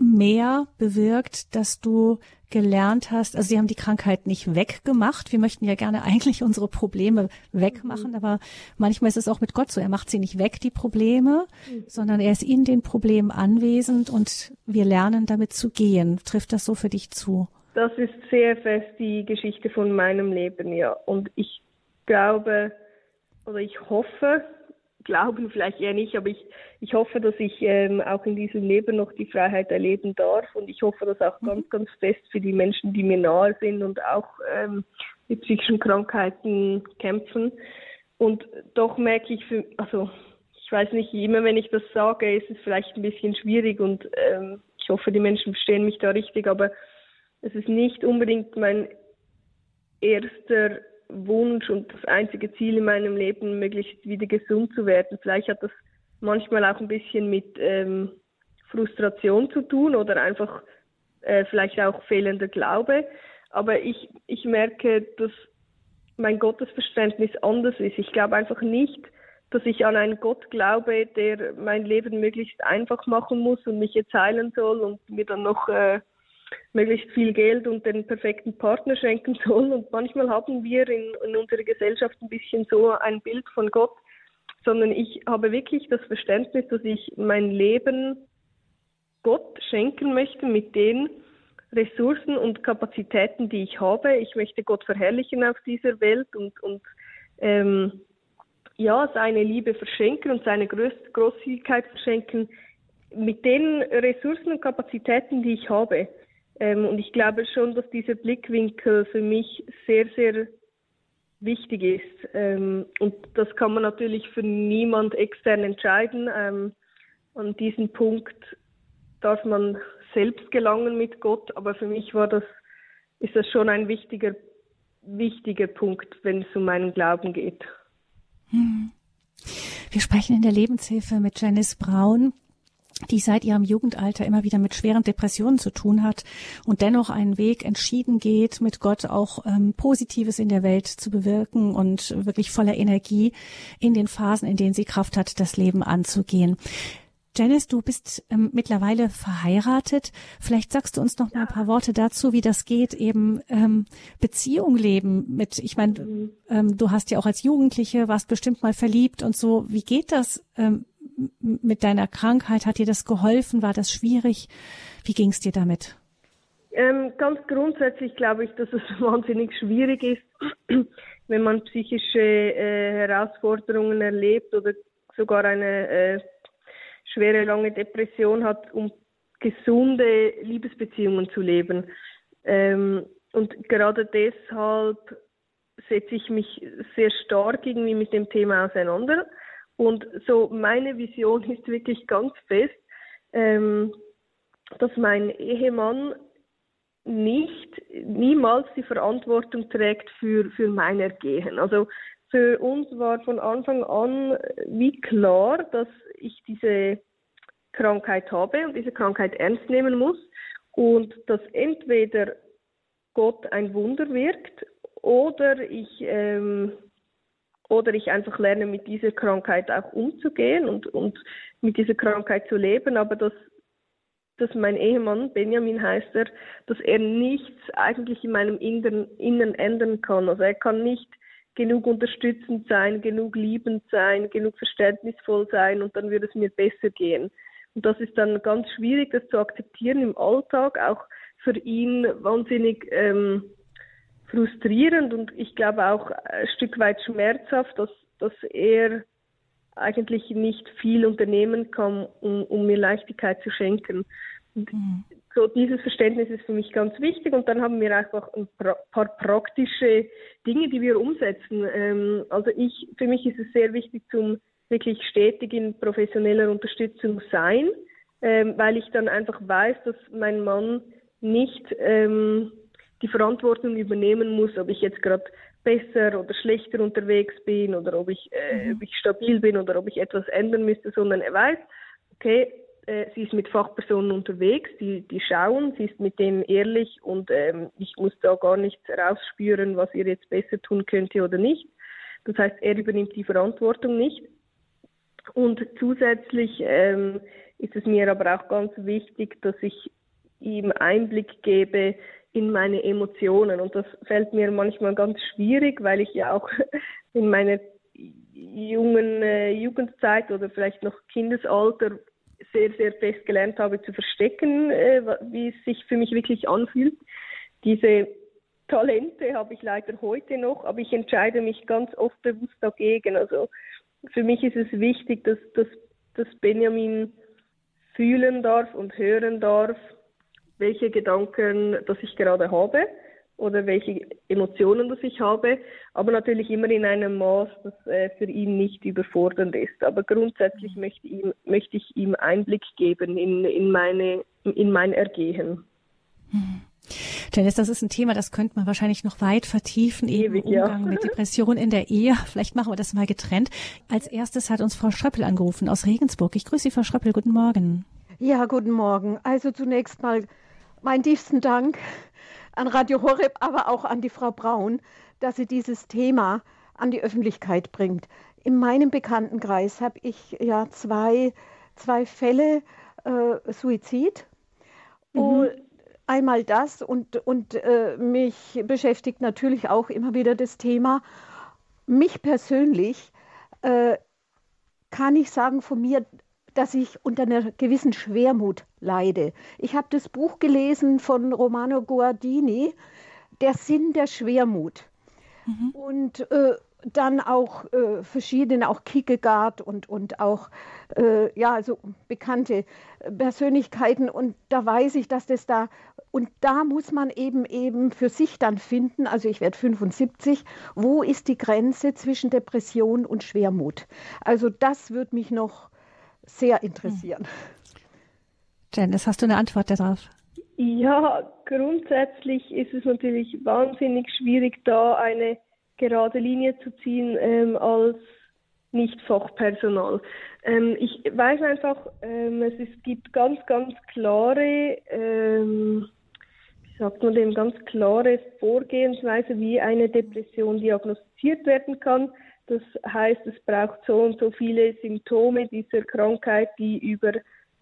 mehr bewirkt, dass du gelernt hast, also sie haben die Krankheit nicht weggemacht. Wir möchten ja gerne eigentlich unsere Probleme wegmachen, mhm. aber manchmal ist es auch mit Gott so. Er macht sie nicht weg, die Probleme, mhm. sondern er ist in den Problemen anwesend und wir lernen damit zu gehen. Trifft das so für dich zu? Das ist sehr fest die Geschichte von meinem Leben, ja. Und ich glaube, oder ich hoffe, glauben vielleicht eher nicht, aber ich, ich hoffe, dass ich ähm, auch in diesem Leben noch die Freiheit erleben darf und ich hoffe das auch mhm. ganz, ganz fest für die Menschen, die mir nahe sind und auch ähm, mit psychischen Krankheiten kämpfen. Und doch merke ich, für, also ich weiß nicht, immer wenn ich das sage, ist es vielleicht ein bisschen schwierig und ähm, ich hoffe, die Menschen verstehen mich da richtig, aber es ist nicht unbedingt mein erster Wunsch und das einzige Ziel in meinem Leben, möglichst wieder gesund zu werden. Vielleicht hat das manchmal auch ein bisschen mit ähm, Frustration zu tun oder einfach äh, vielleicht auch fehlender Glaube. Aber ich, ich merke, dass mein Gottesverständnis anders ist. Ich glaube einfach nicht, dass ich an einen Gott glaube, der mein Leben möglichst einfach machen muss und mich jetzt heilen soll und mir dann noch äh, möglichst viel Geld und den perfekten Partner schenken soll. Und manchmal haben wir in, in unserer Gesellschaft ein bisschen so ein Bild von Gott, sondern ich habe wirklich das Verständnis, dass ich mein Leben Gott schenken möchte mit den Ressourcen und Kapazitäten, die ich habe. Ich möchte Gott verherrlichen auf dieser Welt und, und ähm, ja, seine Liebe verschenken und seine Groß Großzügigkeit verschenken mit den Ressourcen und Kapazitäten, die ich habe. Ähm, und ich glaube schon, dass dieser Blickwinkel für mich sehr, sehr wichtig ist. Ähm, und das kann man natürlich für niemand extern entscheiden. Ähm, an diesen Punkt darf man selbst gelangen mit Gott, aber für mich war das, ist das schon ein wichtiger, wichtiger Punkt, wenn es um meinen Glauben geht. Hm. Wir sprechen in der Lebenshilfe mit Janice Braun die seit ihrem Jugendalter immer wieder mit schweren Depressionen zu tun hat und dennoch einen Weg entschieden geht, mit Gott auch ähm, Positives in der Welt zu bewirken und wirklich voller Energie in den Phasen, in denen sie Kraft hat, das Leben anzugehen. Janice, du bist ähm, mittlerweile verheiratet. Vielleicht sagst du uns noch mal ein paar Worte dazu, wie das geht, eben ähm, Beziehung leben mit, ich meine, mhm. ähm, du hast ja auch als Jugendliche, warst bestimmt mal verliebt und so. Wie geht das ähm, mit deiner Krankheit? Hat dir das geholfen? War das schwierig? Wie ging es dir damit? Ähm, ganz grundsätzlich glaube ich, dass es wahnsinnig schwierig ist, wenn man psychische äh, Herausforderungen erlebt oder sogar eine äh, schwere, lange Depression hat, um gesunde Liebesbeziehungen zu leben. Ähm, und gerade deshalb setze ich mich sehr stark irgendwie mit dem Thema auseinander. Und so meine Vision ist wirklich ganz fest, ähm, dass mein Ehemann nicht, niemals die Verantwortung trägt für, für mein Ergehen. Also für uns war von Anfang an wie klar, dass ich diese Krankheit habe und diese Krankheit ernst nehmen muss und dass entweder Gott ein Wunder wirkt oder ich ähm, oder ich einfach lerne, mit dieser Krankheit auch umzugehen und, und mit dieser Krankheit zu leben, aber dass, dass mein Ehemann, Benjamin heißt er, dass er nichts eigentlich in meinem Inneren, Innern ändern kann. Also er kann nicht genug unterstützend sein, genug liebend sein, genug verständnisvoll sein und dann würde es mir besser gehen. Und das ist dann ganz schwierig, das zu akzeptieren im Alltag, auch für ihn wahnsinnig ähm, frustrierend und ich glaube auch ein Stück weit schmerzhaft, dass, dass er eigentlich nicht viel unternehmen kann, um, um mir Leichtigkeit zu schenken. Mhm. so dieses Verständnis ist für mich ganz wichtig und dann haben wir einfach ein paar praktische Dinge, die wir umsetzen. Ähm, also ich, für mich ist es sehr wichtig, zum wirklich stetig in professioneller Unterstützung sein, ähm, weil ich dann einfach weiß, dass mein Mann nicht ähm, die Verantwortung übernehmen muss, ob ich jetzt gerade besser oder schlechter unterwegs bin oder ob ich, äh, mhm. ob ich stabil bin oder ob ich etwas ändern müsste, sondern er weiß, okay, äh, sie ist mit Fachpersonen unterwegs, die, die schauen, sie ist mit denen ehrlich und ähm, ich muss da gar nichts rausspüren, was ihr jetzt besser tun könnte oder nicht. Das heißt, er übernimmt die Verantwortung nicht. Und zusätzlich ähm, ist es mir aber auch ganz wichtig, dass ich ihm Einblick gebe in meine Emotionen. Und das fällt mir manchmal ganz schwierig, weil ich ja auch in meiner jungen äh, Jugendzeit oder vielleicht noch Kindesalter sehr, sehr fest gelernt habe zu verstecken, äh, wie es sich für mich wirklich anfühlt. Diese Talente habe ich leider heute noch, aber ich entscheide mich ganz oft bewusst dagegen. Also für mich ist es wichtig, dass, dass, dass Benjamin fühlen darf und hören darf, welche Gedanken das ich gerade habe oder welche Emotionen das ich habe, aber natürlich immer in einem Maß, das äh, für ihn nicht überfordernd ist. Aber grundsätzlich möchte, ihm, möchte ich ihm Einblick geben in, in, meine, in mein Ergehen. Hm. Janice, das ist ein Thema, das könnte man wahrscheinlich noch weit vertiefen, eben Ewig, Umgang ja. mit Depression in der Ehe. Vielleicht machen wir das mal getrennt. Als erstes hat uns Frau Schröppel angerufen aus Regensburg. Ich grüße Sie, Frau Schröppel. Guten Morgen. Ja, guten Morgen. Also zunächst mal meinen tiefsten Dank an Radio Horeb, aber auch an die Frau Braun, dass sie dieses Thema an die Öffentlichkeit bringt. In meinem Bekanntenkreis habe ich ja zwei, zwei Fälle äh, Suizid. Mhm. Und einmal das und, und äh, mich beschäftigt natürlich auch immer wieder das Thema. Mich persönlich äh, kann ich sagen von mir, dass ich unter einer gewissen Schwermut leide. Ich habe das Buch gelesen von Romano Guardini, Der Sinn der Schwermut. Mhm. Und äh, dann auch äh, verschiedene, auch Kierkegaard und, und auch äh, ja, also bekannte Persönlichkeiten. Und da weiß ich, dass das da, und da muss man eben eben für sich dann finden, also ich werde 75, wo ist die Grenze zwischen Depression und Schwermut? Also das würde mich noch sehr interessieren. Janice, hast du eine Antwort darauf? Ja, grundsätzlich ist es natürlich wahnsinnig schwierig, da eine gerade Linie zu ziehen ähm, als Nicht-Fachpersonal. Ähm, ich weiß einfach, ähm, es, es gibt ganz, ganz klare, ähm, wie sagt man dem, ganz klare Vorgehensweise, wie eine Depression diagnostiziert werden kann. Das heißt, es braucht so und so viele Symptome dieser Krankheit, die über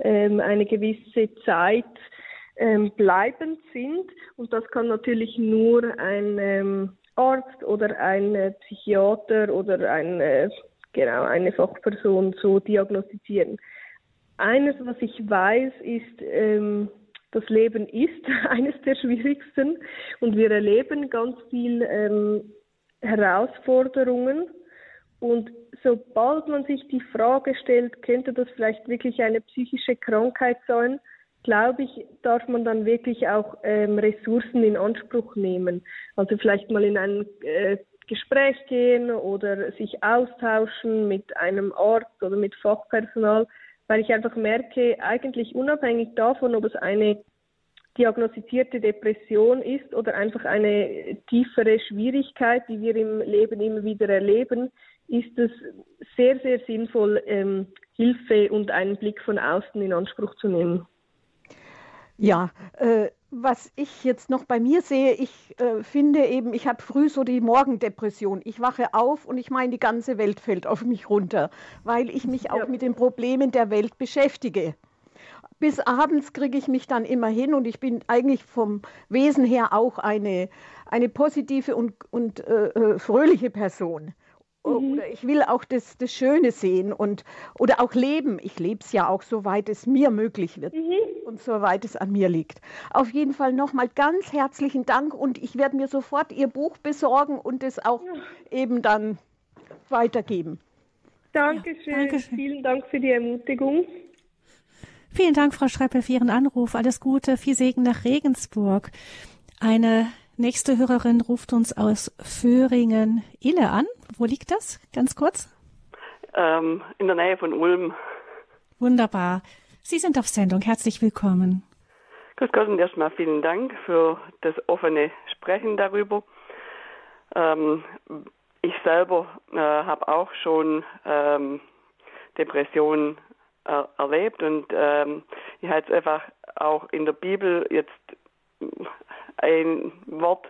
ähm, eine gewisse Zeit ähm, bleibend sind. Und das kann natürlich nur ein ähm, Arzt oder ein äh, Psychiater oder ein, äh, genau, eine Fachperson so diagnostizieren. Eines, was ich weiß, ist, ähm, das Leben ist eines der schwierigsten und wir erleben ganz viel ähm, Herausforderungen und sobald man sich die Frage stellt, könnte das vielleicht wirklich eine psychische Krankheit sein, glaube ich, darf man dann wirklich auch ähm, Ressourcen in Anspruch nehmen. Also vielleicht mal in ein äh, Gespräch gehen oder sich austauschen mit einem Arzt oder mit Fachpersonal, weil ich einfach merke, eigentlich unabhängig davon, ob es eine diagnostizierte Depression ist oder einfach eine tiefere Schwierigkeit, die wir im Leben immer wieder erleben, ist es sehr, sehr sinnvoll, ähm, Hilfe und einen Blick von außen in Anspruch zu nehmen. Ja, äh, was ich jetzt noch bei mir sehe, ich äh, finde eben, ich habe früh so die Morgendepression. Ich wache auf und ich meine, die ganze Welt fällt auf mich runter, weil ich mich auch ja. mit den Problemen der Welt beschäftige. Bis abends kriege ich mich dann immer hin und ich bin eigentlich vom Wesen her auch eine, eine positive und, und äh, äh fröhliche Person. Mhm. Oder ich will auch das, das Schöne sehen und oder auch leben. Ich lebe es ja auch, soweit es mir möglich wird mhm. und soweit es an mir liegt. Auf jeden Fall nochmal ganz herzlichen Dank und ich werde mir sofort Ihr Buch besorgen und es auch ja. eben dann weitergeben. Dankeschön. Ja, Dankeschön. Vielen Dank für die Ermutigung. Vielen Dank, Frau Schreppel, für Ihren Anruf. Alles Gute, viel Segen nach Regensburg. Eine Nächste Hörerin ruft uns aus Föhringen Ille an. Wo liegt das? Ganz kurz. Ähm, in der Nähe von Ulm. Wunderbar. Sie sind auf Sendung. Herzlich willkommen. Grüß Gott und erstmal vielen Dank für das offene Sprechen darüber. Ähm, ich selber äh, habe auch schon ähm, Depressionen er erlebt und ähm, ich habe jetzt einfach auch in der Bibel jetzt ein Wort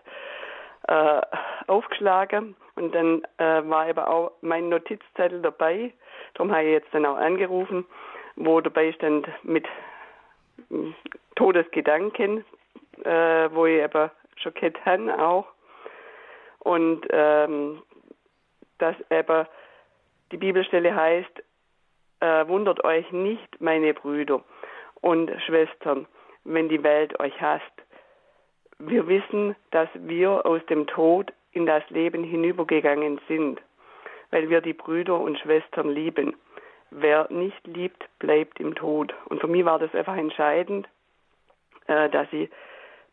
äh, aufgeschlagen und dann äh, war aber auch mein Notizzettel dabei. Darum habe ich jetzt dann auch angerufen. wo dabei stand mit hm, Todesgedanken, äh, wo ich aber schon gehabt habe auch. Und ähm, dass eben die Bibelstelle heißt, äh, wundert euch nicht, meine Brüder und Schwestern, wenn die Welt euch hasst. Wir wissen, dass wir aus dem Tod in das Leben hinübergegangen sind, weil wir die Brüder und Schwestern lieben. Wer nicht liebt, bleibt im Tod. Und für mich war das einfach entscheidend, äh, dass ich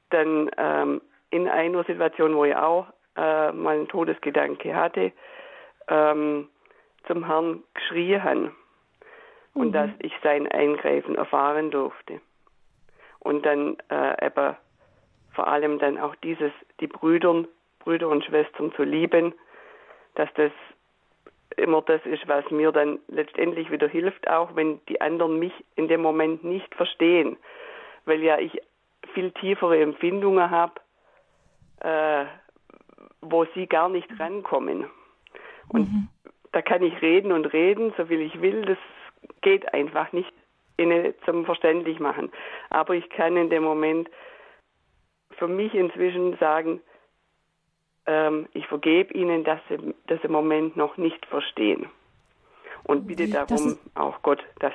dann ähm, in einer Situation, wo ich auch äh, mal einen Todesgedanke hatte, ähm, zum Herrn geschrien habe und mhm. dass ich sein Eingreifen erfahren durfte. Und dann äh, eben vor allem dann auch dieses, die Brüder, Brüder und Schwestern zu lieben, dass das immer das ist, was mir dann letztendlich wieder hilft, auch wenn die anderen mich in dem Moment nicht verstehen, weil ja ich viel tiefere Empfindungen habe, äh, wo sie gar nicht rankommen. Und mhm. da kann ich reden und reden, so viel ich will, das geht einfach nicht in, zum Verständlich machen. Aber ich kann in dem Moment für mich inzwischen sagen, ähm, ich vergebe ihnen, dass sie das im Moment noch nicht verstehen. Und bitte darum auch Gott, dass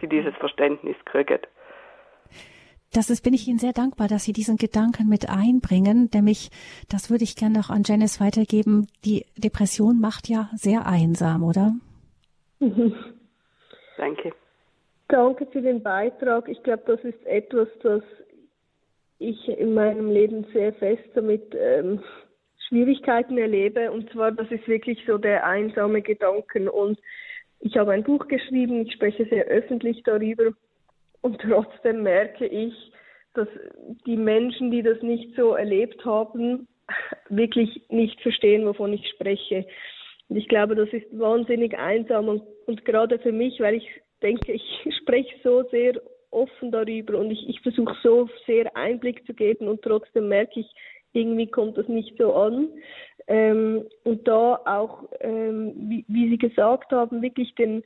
sie dieses Verständnis kriegen. Das ist, bin ich Ihnen sehr dankbar, dass Sie diesen Gedanken mit einbringen, nämlich, das würde ich gerne noch an Janice weitergeben, die Depression macht ja sehr einsam, oder? Danke. Danke für den Beitrag. Ich glaube, das ist etwas, das ich in meinem Leben sehr fest damit ähm, Schwierigkeiten erlebe. Und zwar, das ist wirklich so der einsame Gedanken. Und ich habe ein Buch geschrieben, ich spreche sehr öffentlich darüber. Und trotzdem merke ich, dass die Menschen, die das nicht so erlebt haben, wirklich nicht verstehen, wovon ich spreche. Und ich glaube, das ist wahnsinnig einsam und, und gerade für mich, weil ich denke, ich spreche so sehr offen darüber und ich, ich versuche so sehr Einblick zu geben und trotzdem merke ich, irgendwie kommt das nicht so an. Ähm, und da auch, ähm, wie, wie Sie gesagt haben, wirklich den,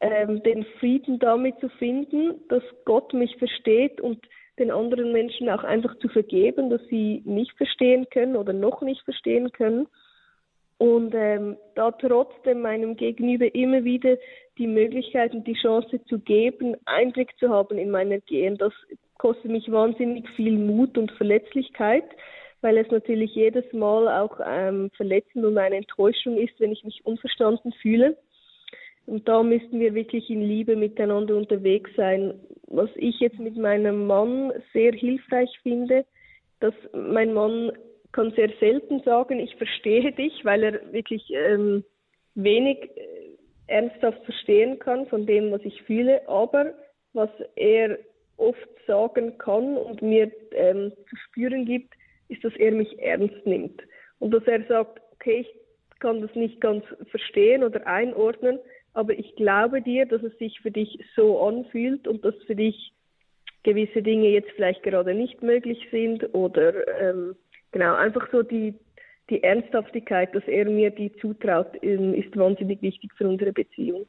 ähm, den Frieden damit zu finden, dass Gott mich versteht und den anderen Menschen auch einfach zu vergeben, dass sie nicht verstehen können oder noch nicht verstehen können. Und ähm, da trotzdem meinem Gegenüber immer wieder die Möglichkeit und die Chance zu geben, Einblick zu haben in mein Ergehen, das kostet mich wahnsinnig viel Mut und Verletzlichkeit, weil es natürlich jedes Mal auch ähm, verletzend und eine Enttäuschung ist, wenn ich mich unverstanden fühle. Und da müssten wir wirklich in Liebe miteinander unterwegs sein. Was ich jetzt mit meinem Mann sehr hilfreich finde, dass mein Mann kann sehr selten sagen, ich verstehe dich, weil er wirklich ähm, wenig äh, ernsthaft verstehen kann von dem, was ich fühle. Aber was er oft sagen kann und mir ähm, zu spüren gibt, ist, dass er mich ernst nimmt. Und dass er sagt, okay, ich kann das nicht ganz verstehen oder einordnen, aber ich glaube dir, dass es sich für dich so anfühlt und dass für dich gewisse Dinge jetzt vielleicht gerade nicht möglich sind oder ähm, genau einfach so die die Ernsthaftigkeit, dass er mir die zutraut, ähm, ist wahnsinnig wichtig für unsere Beziehung.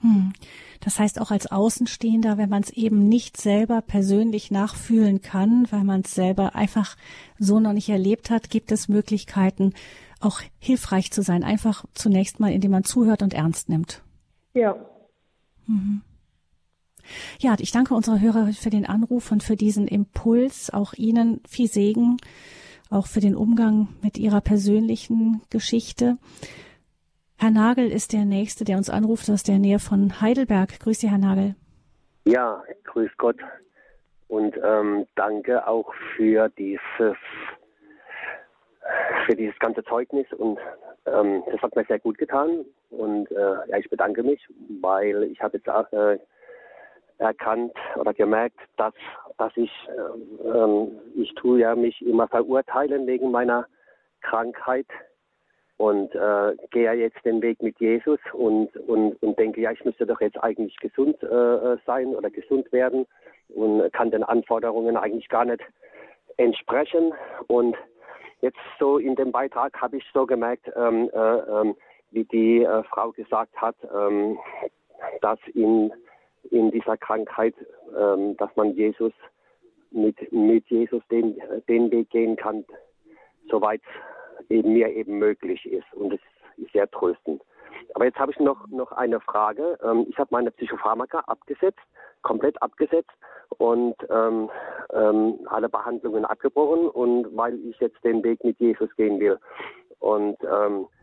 Hm. Das heißt auch als Außenstehender, wenn man es eben nicht selber persönlich nachfühlen kann, weil man es selber einfach so noch nicht erlebt hat, gibt es Möglichkeiten, auch hilfreich zu sein, einfach zunächst mal, indem man zuhört und ernst nimmt. Ja. Mhm. Ja, ich danke unserer Hörer für den Anruf und für diesen Impuls. Auch Ihnen viel Segen, auch für den Umgang mit Ihrer persönlichen Geschichte. Herr Nagel ist der Nächste, der uns anruft aus der Nähe von Heidelberg. Grüß Sie, Herr Nagel. Ja, grüß Gott. Und ähm, danke auch für dieses für dieses ganze Zeugnis und ähm, das hat mir sehr gut getan und äh, ja, ich bedanke mich, weil ich habe jetzt auch, äh, erkannt oder gemerkt, dass dass ich äh, ähm, ich tue ja mich immer verurteilen wegen meiner Krankheit und äh, gehe ja jetzt den Weg mit Jesus und, und, und denke, ja, ich müsste doch jetzt eigentlich gesund äh, sein oder gesund werden und kann den Anforderungen eigentlich gar nicht entsprechen. Und Jetzt so in dem Beitrag habe ich so gemerkt, ähm, äh, ähm, wie die äh, Frau gesagt hat, ähm, dass in in dieser Krankheit, ähm, dass man Jesus mit, mit Jesus den, den Weg gehen kann, soweit eben mir eben möglich ist. Und es ist sehr tröstend. Aber jetzt habe ich noch, noch eine Frage. Ähm, ich habe meine Psychopharmaka abgesetzt, komplett abgesetzt und ähm, ähm, alle Behandlungen abgebrochen und weil ich jetzt den Weg mit Jesus gehen will. Und ähm, äh,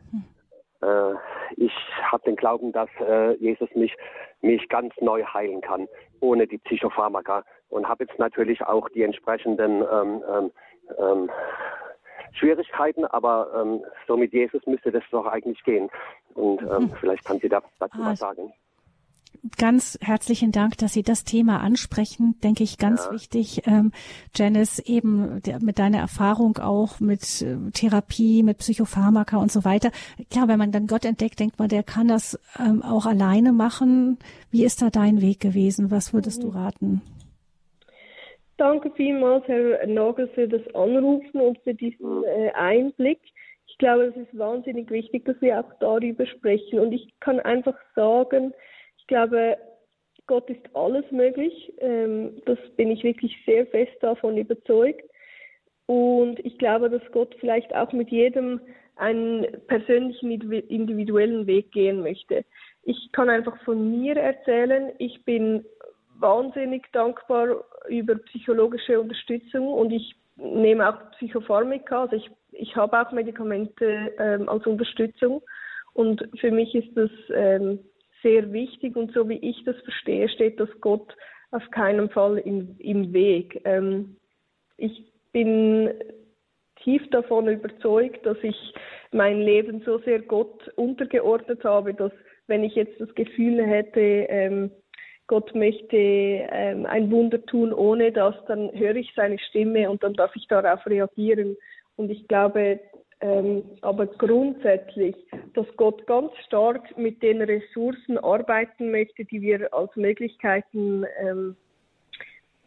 ich habe den Glauben, dass äh, Jesus mich, mich ganz neu heilen kann, ohne die Psychopharmaka. Und habe jetzt natürlich auch die entsprechenden ähm, ähm, ähm Schwierigkeiten, aber ähm, so mit Jesus müsste das doch eigentlich gehen. Und ähm, vielleicht kann sie da, dazu ah, was sagen. Ganz herzlichen Dank, dass Sie das Thema ansprechen, denke ich, ganz ja. wichtig. Ähm, Janice, eben der, mit deiner Erfahrung auch mit äh, Therapie, mit Psychopharmaka und so weiter. Klar, wenn man dann Gott entdeckt, denkt man, der kann das ähm, auch alleine machen. Wie ist da dein Weg gewesen? Was würdest mhm. du raten? Danke vielmals, Herr Nagel, für das Anrufen und für diesen äh, Einblick. Ich glaube, es ist wahnsinnig wichtig, dass wir auch darüber sprechen. Und ich kann einfach sagen, glaube, Gott ist alles möglich. Ähm, das bin ich wirklich sehr fest davon überzeugt. Und ich glaube, dass Gott vielleicht auch mit jedem einen persönlichen, individuellen Weg gehen möchte. Ich kann einfach von mir erzählen, ich bin wahnsinnig dankbar über psychologische Unterstützung und ich nehme auch Psychopharmika, also ich, ich habe auch Medikamente ähm, als Unterstützung und für mich ist das ähm, sehr wichtig und so wie ich das verstehe, steht das Gott auf keinen Fall im, im Weg. Ähm, ich bin tief davon überzeugt, dass ich mein Leben so sehr Gott untergeordnet habe, dass wenn ich jetzt das Gefühl hätte, ähm, Gott möchte ähm, ein Wunder tun ohne das, dann höre ich seine Stimme und dann darf ich darauf reagieren. Und ich glaube ähm, aber grundsätzlich, dass Gott ganz stark mit den Ressourcen arbeiten möchte, die wir als Möglichkeiten ähm,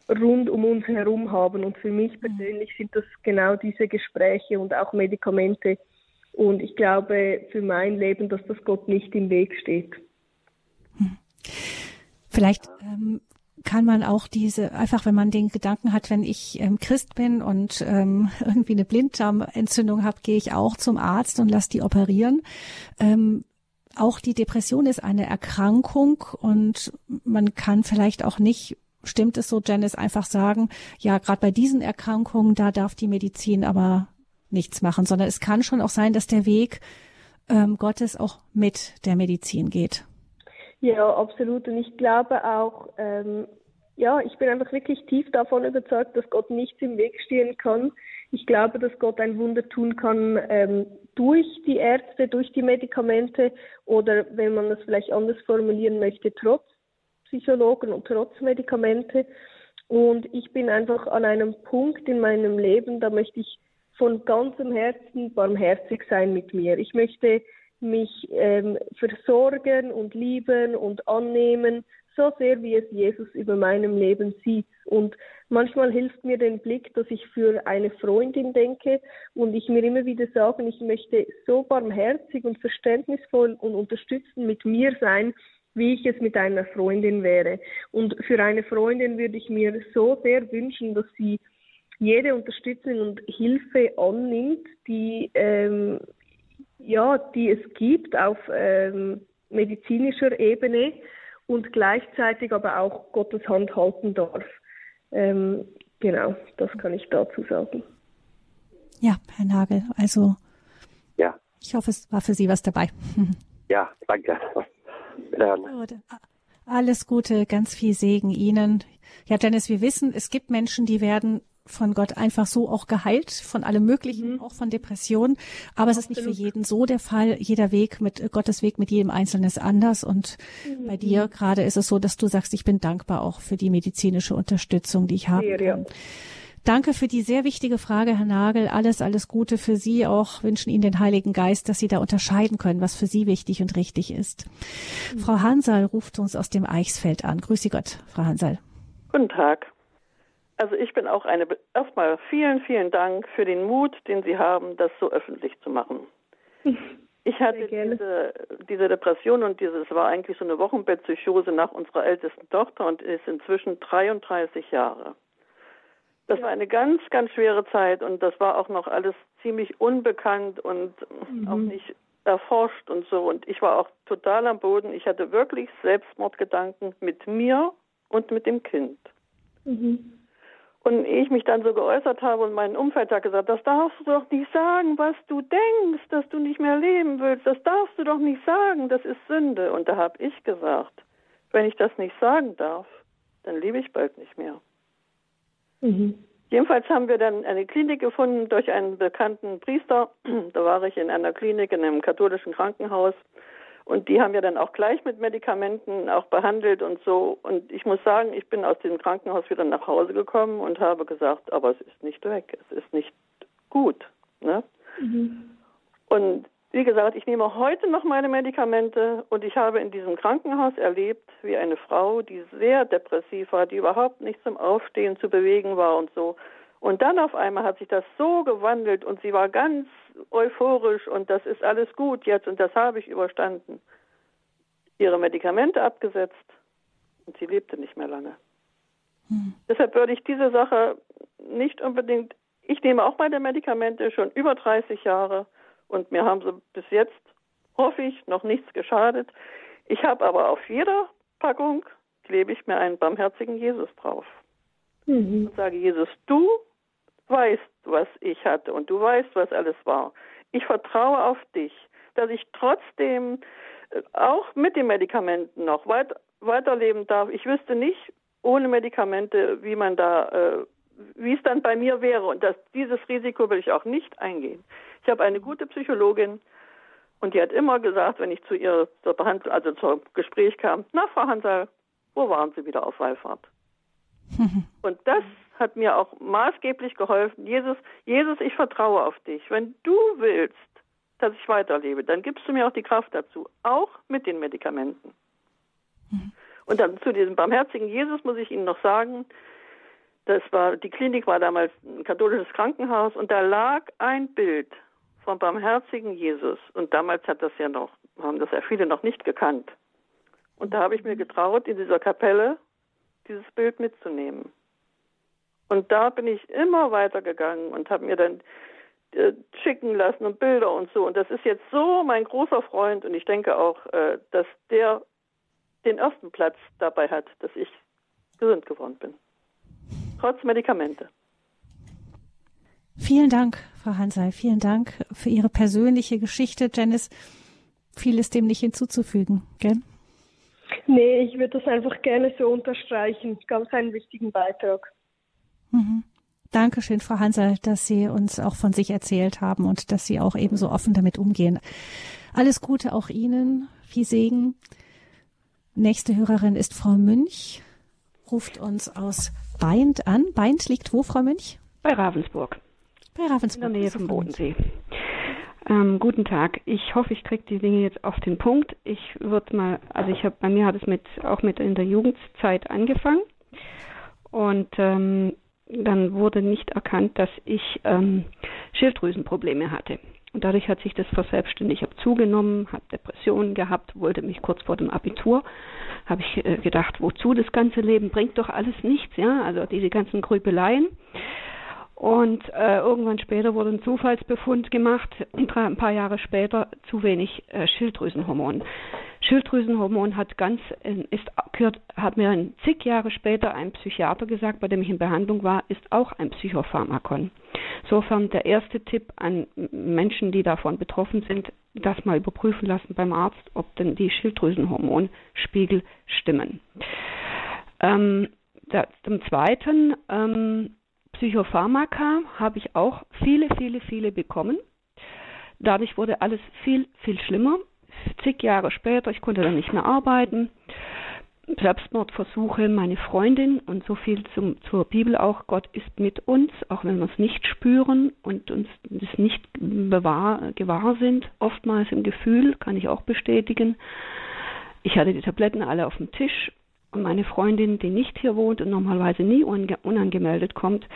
rund um uns herum haben. Und für mich persönlich sind das genau diese Gespräche und auch Medikamente. Und ich glaube für mein Leben, dass das Gott nicht im Weg steht. Hm. Vielleicht ähm, kann man auch diese, einfach wenn man den Gedanken hat, wenn ich ähm, Christ bin und ähm, irgendwie eine Blinddarmentzündung habe, gehe ich auch zum Arzt und lasse die operieren. Ähm, auch die Depression ist eine Erkrankung und man kann vielleicht auch nicht, stimmt es so, Janice, einfach sagen, ja, gerade bei diesen Erkrankungen, da darf die Medizin aber nichts machen, sondern es kann schon auch sein, dass der Weg ähm, Gottes auch mit der Medizin geht. Ja, absolut. Und ich glaube auch, ähm, ja, ich bin einfach wirklich tief davon überzeugt, dass Gott nichts im Weg stehen kann. Ich glaube, dass Gott ein Wunder tun kann ähm, durch die Ärzte, durch die Medikamente oder wenn man das vielleicht anders formulieren möchte, trotz Psychologen und trotz Medikamente. Und ich bin einfach an einem Punkt in meinem Leben, da möchte ich von ganzem Herzen barmherzig sein mit mir. Ich möchte mich ähm, versorgen und lieben und annehmen, so sehr wie es Jesus über meinem Leben sieht. Und manchmal hilft mir den Blick, dass ich für eine Freundin denke und ich mir immer wieder sage, ich möchte so barmherzig und verständnisvoll und unterstützend mit mir sein, wie ich es mit einer Freundin wäre. Und für eine Freundin würde ich mir so sehr wünschen, dass sie jede Unterstützung und Hilfe annimmt, die ähm, ja, die es gibt auf ähm, medizinischer Ebene und gleichzeitig aber auch Gottes Hand halten darf. Ähm, genau, das kann ich dazu sagen. Ja, Herr Nagel, also ja. ich hoffe, es war für Sie was dabei. Ja, danke. Gut. Alles Gute, ganz viel Segen Ihnen. Ja, Dennis, wir wissen, es gibt Menschen, die werden von Gott einfach so auch geheilt, von allem Möglichen, mhm. auch von Depressionen. Aber Absolut. es ist nicht für jeden so der Fall. Jeder Weg mit Gottes Weg mit jedem Einzelnen ist anders. Und mhm. bei dir gerade ist es so, dass du sagst, ich bin dankbar auch für die medizinische Unterstützung, die ich habe. Ja. Danke für die sehr wichtige Frage, Herr Nagel. Alles, alles Gute für Sie auch. Wünschen Ihnen den Heiligen Geist, dass Sie da unterscheiden können, was für Sie wichtig und richtig ist. Mhm. Frau Hansal ruft uns aus dem Eichsfeld an. Grüße Gott, Frau Hansal. Guten Tag. Also ich bin auch eine, erstmal vielen, vielen Dank für den Mut, den Sie haben, das so öffentlich zu machen. Ich hatte diese, diese Depression und dieses war eigentlich so eine Wochenbettpsychose nach unserer ältesten Tochter und ist inzwischen 33 Jahre. Das war eine ganz, ganz schwere Zeit und das war auch noch alles ziemlich unbekannt und mhm. auch nicht erforscht und so. Und ich war auch total am Boden. Ich hatte wirklich Selbstmordgedanken mit mir und mit dem Kind. Mhm. Und ich mich dann so geäußert habe und mein Umfeld hat gesagt, das darfst du doch nicht sagen, was du denkst, dass du nicht mehr leben willst, das darfst du doch nicht sagen, das ist Sünde. Und da habe ich gesagt, wenn ich das nicht sagen darf, dann lebe ich bald nicht mehr. Mhm. Jedenfalls haben wir dann eine Klinik gefunden durch einen bekannten Priester. Da war ich in einer Klinik in einem katholischen Krankenhaus. Und die haben ja dann auch gleich mit Medikamenten auch behandelt und so. Und ich muss sagen, ich bin aus dem Krankenhaus wieder nach Hause gekommen und habe gesagt, aber es ist nicht weg, es ist nicht gut. Ne? Mhm. Und wie gesagt, ich nehme heute noch meine Medikamente und ich habe in diesem Krankenhaus erlebt, wie eine Frau, die sehr depressiv war, die überhaupt nicht zum Aufstehen zu bewegen war und so. Und dann auf einmal hat sich das so gewandelt und sie war ganz euphorisch und das ist alles gut jetzt und das habe ich überstanden. Ihre Medikamente abgesetzt und sie lebte nicht mehr lange. Hm. Deshalb würde ich diese Sache nicht unbedingt, ich nehme auch meine Medikamente schon über 30 Jahre und mir haben sie bis jetzt, hoffe ich, noch nichts geschadet. Ich habe aber auf jeder Packung klebe ich mir einen barmherzigen Jesus drauf. Mhm. Und sage, Jesus, du weißt, was ich hatte und du weißt, was alles war. Ich vertraue auf dich, dass ich trotzdem äh, auch mit den Medikamenten noch weit, weiterleben darf. Ich wüsste nicht ohne Medikamente, wie man da, äh, wie es dann bei mir wäre. Und das, dieses Risiko will ich auch nicht eingehen. Ich habe eine gute Psychologin und die hat immer gesagt, wenn ich zu ihr zur Behandlung, also zum Gespräch kam, na Frau Hansal, wo waren Sie wieder auf Wallfahrt? und das hat mir auch maßgeblich geholfen. Jesus, Jesus, ich vertraue auf dich. Wenn du willst, dass ich weiterlebe, dann gibst du mir auch die Kraft dazu, auch mit den Medikamenten. Mhm. Und dann zu diesem barmherzigen Jesus muss ich Ihnen noch sagen, das war, die Klinik war damals ein katholisches Krankenhaus und da lag ein Bild vom barmherzigen Jesus. Und damals hat das ja noch, haben das ja viele noch nicht gekannt. Und da habe ich mir getraut, in dieser Kapelle dieses Bild mitzunehmen. Und da bin ich immer weitergegangen und habe mir dann äh, schicken lassen und Bilder und so. Und das ist jetzt so mein großer Freund und ich denke auch, äh, dass der den ersten Platz dabei hat, dass ich gesund geworden bin. Trotz Medikamente. Vielen Dank, Frau Hansei. Vielen Dank für Ihre persönliche Geschichte. Janice, vieles dem nicht hinzuzufügen, gell? Nee, ich würde das einfach gerne so unterstreichen. Ganz einen wichtigen Beitrag. Mhm. Dankeschön, Frau Hansel, dass Sie uns auch von sich erzählt haben und dass Sie auch ebenso offen damit umgehen. Alles Gute auch Ihnen, viel Segen. Nächste Hörerin ist Frau Münch, ruft uns aus Beint an. Beint liegt wo, Frau Münch? Bei Ravensburg. Bei Ravensburg. In der Nähe vom Bodensee. Ähm, guten Tag. Ich hoffe, ich kriege die Dinge jetzt auf den Punkt. Ich würde mal, also ich habe, bei mir hat es mit auch mit in der Jugendzeit angefangen und ähm, dann wurde nicht erkannt, dass ich ähm, Schilddrüsenprobleme hatte. Und dadurch hat sich das verselbstständigt. Ich habe zugenommen, habe Depressionen gehabt, wollte mich kurz vor dem Abitur, habe ich äh, gedacht, wozu das ganze Leben bringt doch alles nichts, ja, also diese ganzen Grübeleien. Und äh, irgendwann später wurde ein Zufallsbefund gemacht, ein paar Jahre später zu wenig äh, Schilddrüsenhormon. Schilddrüsenhormon hat ganz, äh, ist, gehört, hat mir zig Jahre später ein Psychiater gesagt, bei dem ich in Behandlung war, ist auch ein Psychopharmakon. Insofern der erste Tipp an Menschen, die davon betroffen sind, das mal überprüfen lassen beim Arzt, ob denn die Schilddrüsenhormonspiegel stimmen. Ähm, da, zum Zweiten, ähm, Psychopharmaka habe ich auch viele, viele, viele bekommen. Dadurch wurde alles viel, viel schlimmer zig Jahre später, ich konnte dann nicht mehr arbeiten. Selbstmordversuche, meine Freundin und so viel zum, zur Bibel auch, Gott ist mit uns, auch wenn wir es nicht spüren und uns das nicht bewahr, gewahr sind, oftmals im Gefühl, kann ich auch bestätigen. Ich hatte die Tabletten alle auf dem Tisch und meine Freundin, die nicht hier wohnt und normalerweise nie unangemeldet kommt,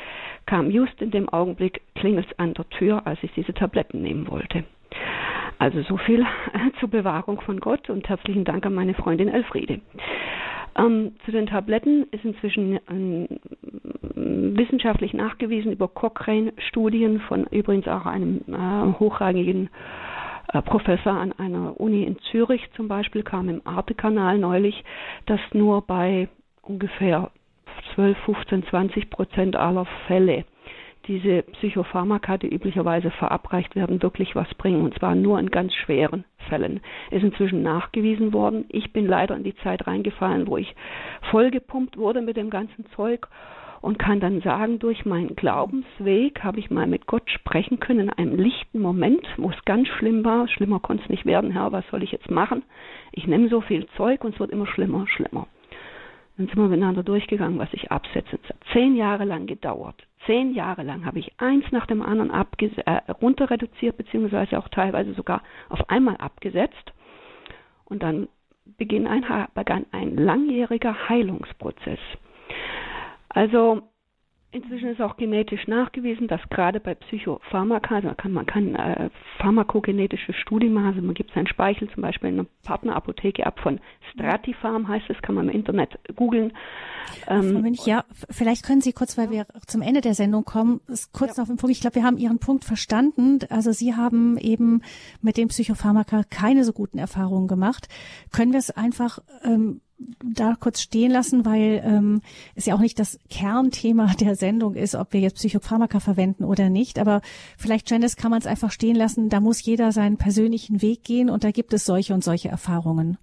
kam just in dem Augenblick klingelt an der Tür, als ich diese Tabletten nehmen wollte. Also so viel zur Bewahrung von Gott und herzlichen Dank an meine Freundin Elfriede. Ähm, zu den Tabletten ist inzwischen ähm, wissenschaftlich nachgewiesen über Cochrane-Studien von übrigens auch einem äh, hochrangigen äh, Professor an einer Uni in Zürich zum Beispiel kam im Arte-Kanal neulich, dass nur bei ungefähr 12, 15, 20 Prozent aller Fälle diese Psychopharmaka, die üblicherweise verabreicht werden, wirklich was bringen. Und zwar nur in ganz schweren Fällen. Ist inzwischen nachgewiesen worden. Ich bin leider in die Zeit reingefallen, wo ich vollgepumpt wurde mit dem ganzen Zeug und kann dann sagen, durch meinen Glaubensweg habe ich mal mit Gott sprechen können in einem lichten Moment, wo es ganz schlimm war. Schlimmer konnte es nicht werden, Herr, was soll ich jetzt machen? Ich nehme so viel Zeug und es wird immer schlimmer, schlimmer. Dann sind wir miteinander durchgegangen, was ich absetze. Es hat zehn Jahre lang gedauert. Zehn Jahre lang habe ich eins nach dem anderen äh, runter reduziert, beziehungsweise auch teilweise sogar auf einmal abgesetzt. Und dann beginn ein, begann ein langjähriger Heilungsprozess. Also Inzwischen ist auch genetisch nachgewiesen, dass gerade bei Psychopharmaka, also man kann, man kann äh, pharmakogenetische Studien machen, also man gibt seinen Speichel zum Beispiel in einer Partnerapotheke ab von Stratifarm heißt es, kann man im Internet googeln. Ähm, Münch, ja, vielleicht können Sie kurz, weil wir zum Ende der Sendung kommen, kurz ja. auf den Punkt, ich glaube, wir haben Ihren Punkt verstanden. Also Sie haben eben mit dem Psychopharmaka keine so guten Erfahrungen gemacht. Können wir es einfach ähm, da kurz stehen lassen, weil ähm, es ja auch nicht das Kernthema der Sendung ist, ob wir jetzt Psychopharmaka verwenden oder nicht. Aber vielleicht, Janice, kann man es einfach stehen lassen. Da muss jeder seinen persönlichen Weg gehen und da gibt es solche und solche Erfahrungen.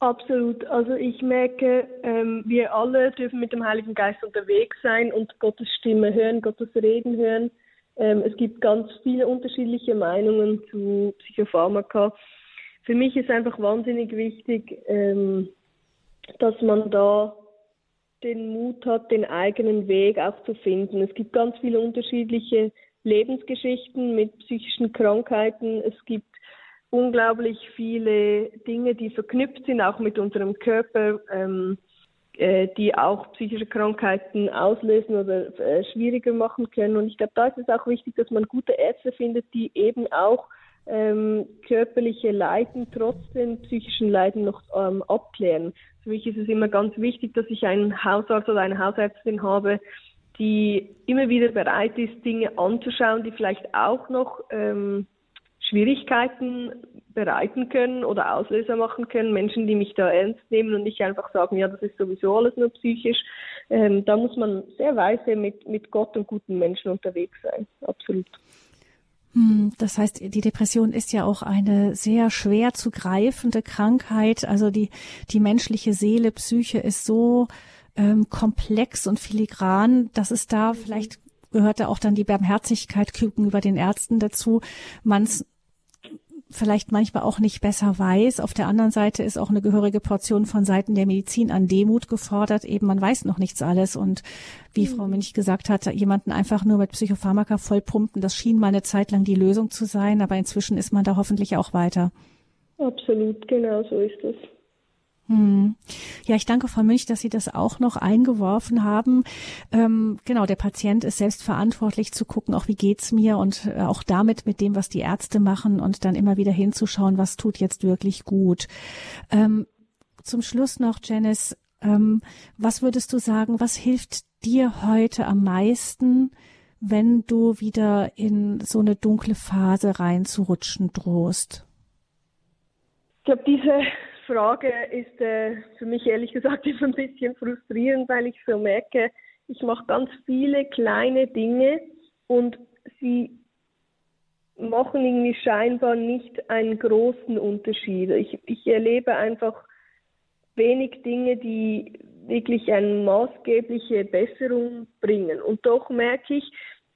Absolut. Also ich merke, ähm, wir alle dürfen mit dem Heiligen Geist unterwegs sein und Gottes Stimme hören, Gottes Reden hören. Ähm, es gibt ganz viele unterschiedliche Meinungen zu Psychopharmaka. Für mich ist einfach wahnsinnig wichtig, ähm, dass man da den Mut hat, den eigenen Weg auch zu finden. Es gibt ganz viele unterschiedliche Lebensgeschichten mit psychischen Krankheiten. Es gibt unglaublich viele Dinge, die verknüpft sind, auch mit unserem Körper, ähm, äh, die auch psychische Krankheiten auslösen oder äh, schwieriger machen können. Und ich glaube, da ist es auch wichtig, dass man gute Ärzte findet, die eben auch ähm, körperliche Leiden trotz den psychischen Leiden noch ähm, abklären. Für mich ist es immer ganz wichtig, dass ich einen Hausarzt oder eine Hausärztin habe, die immer wieder bereit ist, Dinge anzuschauen, die vielleicht auch noch ähm, Schwierigkeiten bereiten können oder Auslöser machen können. Menschen, die mich da ernst nehmen und nicht einfach sagen, ja, das ist sowieso alles nur psychisch. Ähm, da muss man sehr weise mit, mit Gott und guten Menschen unterwegs sein. Absolut. Hm, das heißt, die Depression ist ja auch eine sehr schwer zu greifende Krankheit. Also die, die menschliche Seele, Psyche ist so ähm, komplex und filigran, dass es da vielleicht gehört da auch dann die Barmherzigkeit gegenüber den Ärzten dazu, man es vielleicht manchmal auch nicht besser weiß. Auf der anderen Seite ist auch eine gehörige Portion von Seiten der Medizin an Demut gefordert. Eben, man weiß noch nichts alles. Und wie mhm. Frau Münch gesagt hat, jemanden einfach nur mit Psychopharmaka vollpumpen, das schien mal eine Zeit lang die Lösung zu sein. Aber inzwischen ist man da hoffentlich auch weiter. Absolut, genau so ist es. Hm. Ja, ich danke Frau Münch, dass Sie das auch noch eingeworfen haben. Ähm, genau, der Patient ist selbst verantwortlich zu gucken, auch wie geht's mir und äh, auch damit mit dem, was die Ärzte machen und dann immer wieder hinzuschauen, was tut jetzt wirklich gut. Ähm, zum Schluss noch, Janice, ähm, was würdest du sagen, was hilft dir heute am meisten, wenn du wieder in so eine dunkle Phase reinzurutschen drohst? Ich glaube, diese Frage ist äh, für mich ehrlich gesagt immer ein bisschen frustrierend, weil ich so merke, ich mache ganz viele kleine Dinge und sie machen irgendwie scheinbar nicht einen großen Unterschied. Ich, ich erlebe einfach wenig Dinge, die wirklich eine maßgebliche Besserung bringen. Und doch merke ich,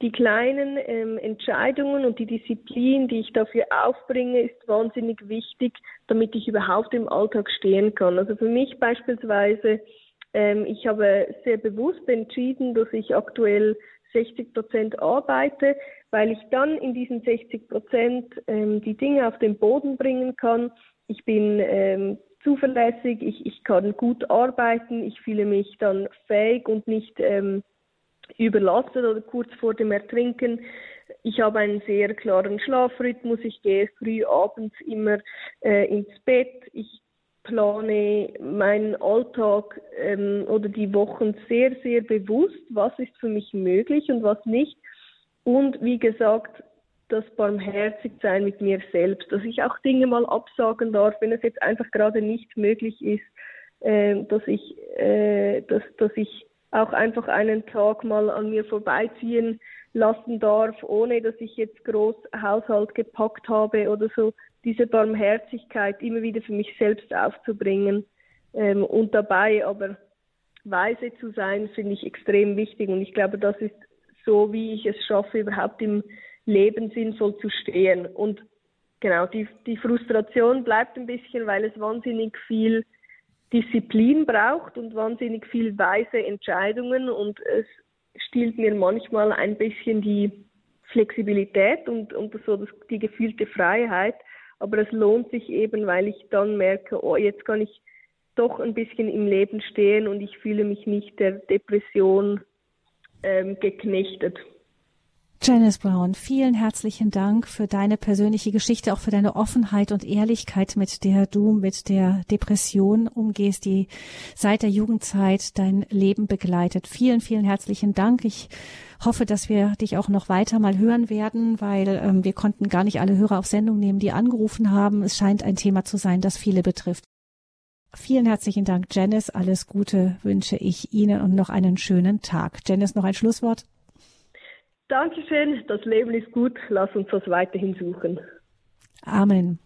die kleinen ähm, Entscheidungen und die Disziplin, die ich dafür aufbringe, ist wahnsinnig wichtig, damit ich überhaupt im Alltag stehen kann. Also für mich beispielsweise, ähm, ich habe sehr bewusst entschieden, dass ich aktuell 60 Prozent arbeite, weil ich dann in diesen 60 Prozent ähm, die Dinge auf den Boden bringen kann. Ich bin ähm, zuverlässig, ich, ich kann gut arbeiten, ich fühle mich dann fähig und nicht ähm, überlastet oder kurz vor dem Ertrinken. Ich habe einen sehr klaren Schlafrhythmus. Ich gehe früh abends immer äh, ins Bett. Ich plane meinen Alltag ähm, oder die Wochen sehr, sehr bewusst, was ist für mich möglich und was nicht. Und wie gesagt, das Barmherzigsein mit mir selbst, dass ich auch Dinge mal absagen darf, wenn es jetzt einfach gerade nicht möglich ist, äh, dass ich, äh, dass, dass ich auch einfach einen Tag mal an mir vorbeiziehen lassen darf, ohne dass ich jetzt groß Haushalt gepackt habe oder so. Diese Barmherzigkeit immer wieder für mich selbst aufzubringen ähm, und dabei aber weise zu sein, finde ich extrem wichtig. Und ich glaube, das ist so, wie ich es schaffe, überhaupt im Leben sinnvoll zu stehen. Und genau, die, die Frustration bleibt ein bisschen, weil es wahnsinnig viel Disziplin braucht und wahnsinnig viel weise Entscheidungen und es stiehlt mir manchmal ein bisschen die Flexibilität und, und so das, die gefühlte Freiheit. Aber es lohnt sich eben, weil ich dann merke, oh, jetzt kann ich doch ein bisschen im Leben stehen und ich fühle mich nicht der Depression ähm, geknechtet. Janice Brown, vielen herzlichen Dank für deine persönliche Geschichte, auch für deine Offenheit und Ehrlichkeit, mit der du mit der Depression umgehst, die seit der Jugendzeit dein Leben begleitet. Vielen, vielen herzlichen Dank. Ich hoffe, dass wir dich auch noch weiter mal hören werden, weil ähm, wir konnten gar nicht alle Hörer auf Sendung nehmen, die angerufen haben. Es scheint ein Thema zu sein, das viele betrifft. Vielen herzlichen Dank, Janice. Alles Gute wünsche ich Ihnen und noch einen schönen Tag. Janice, noch ein Schlusswort? Dankeschön, das Leben ist gut, lass uns das weiterhin suchen. Amen.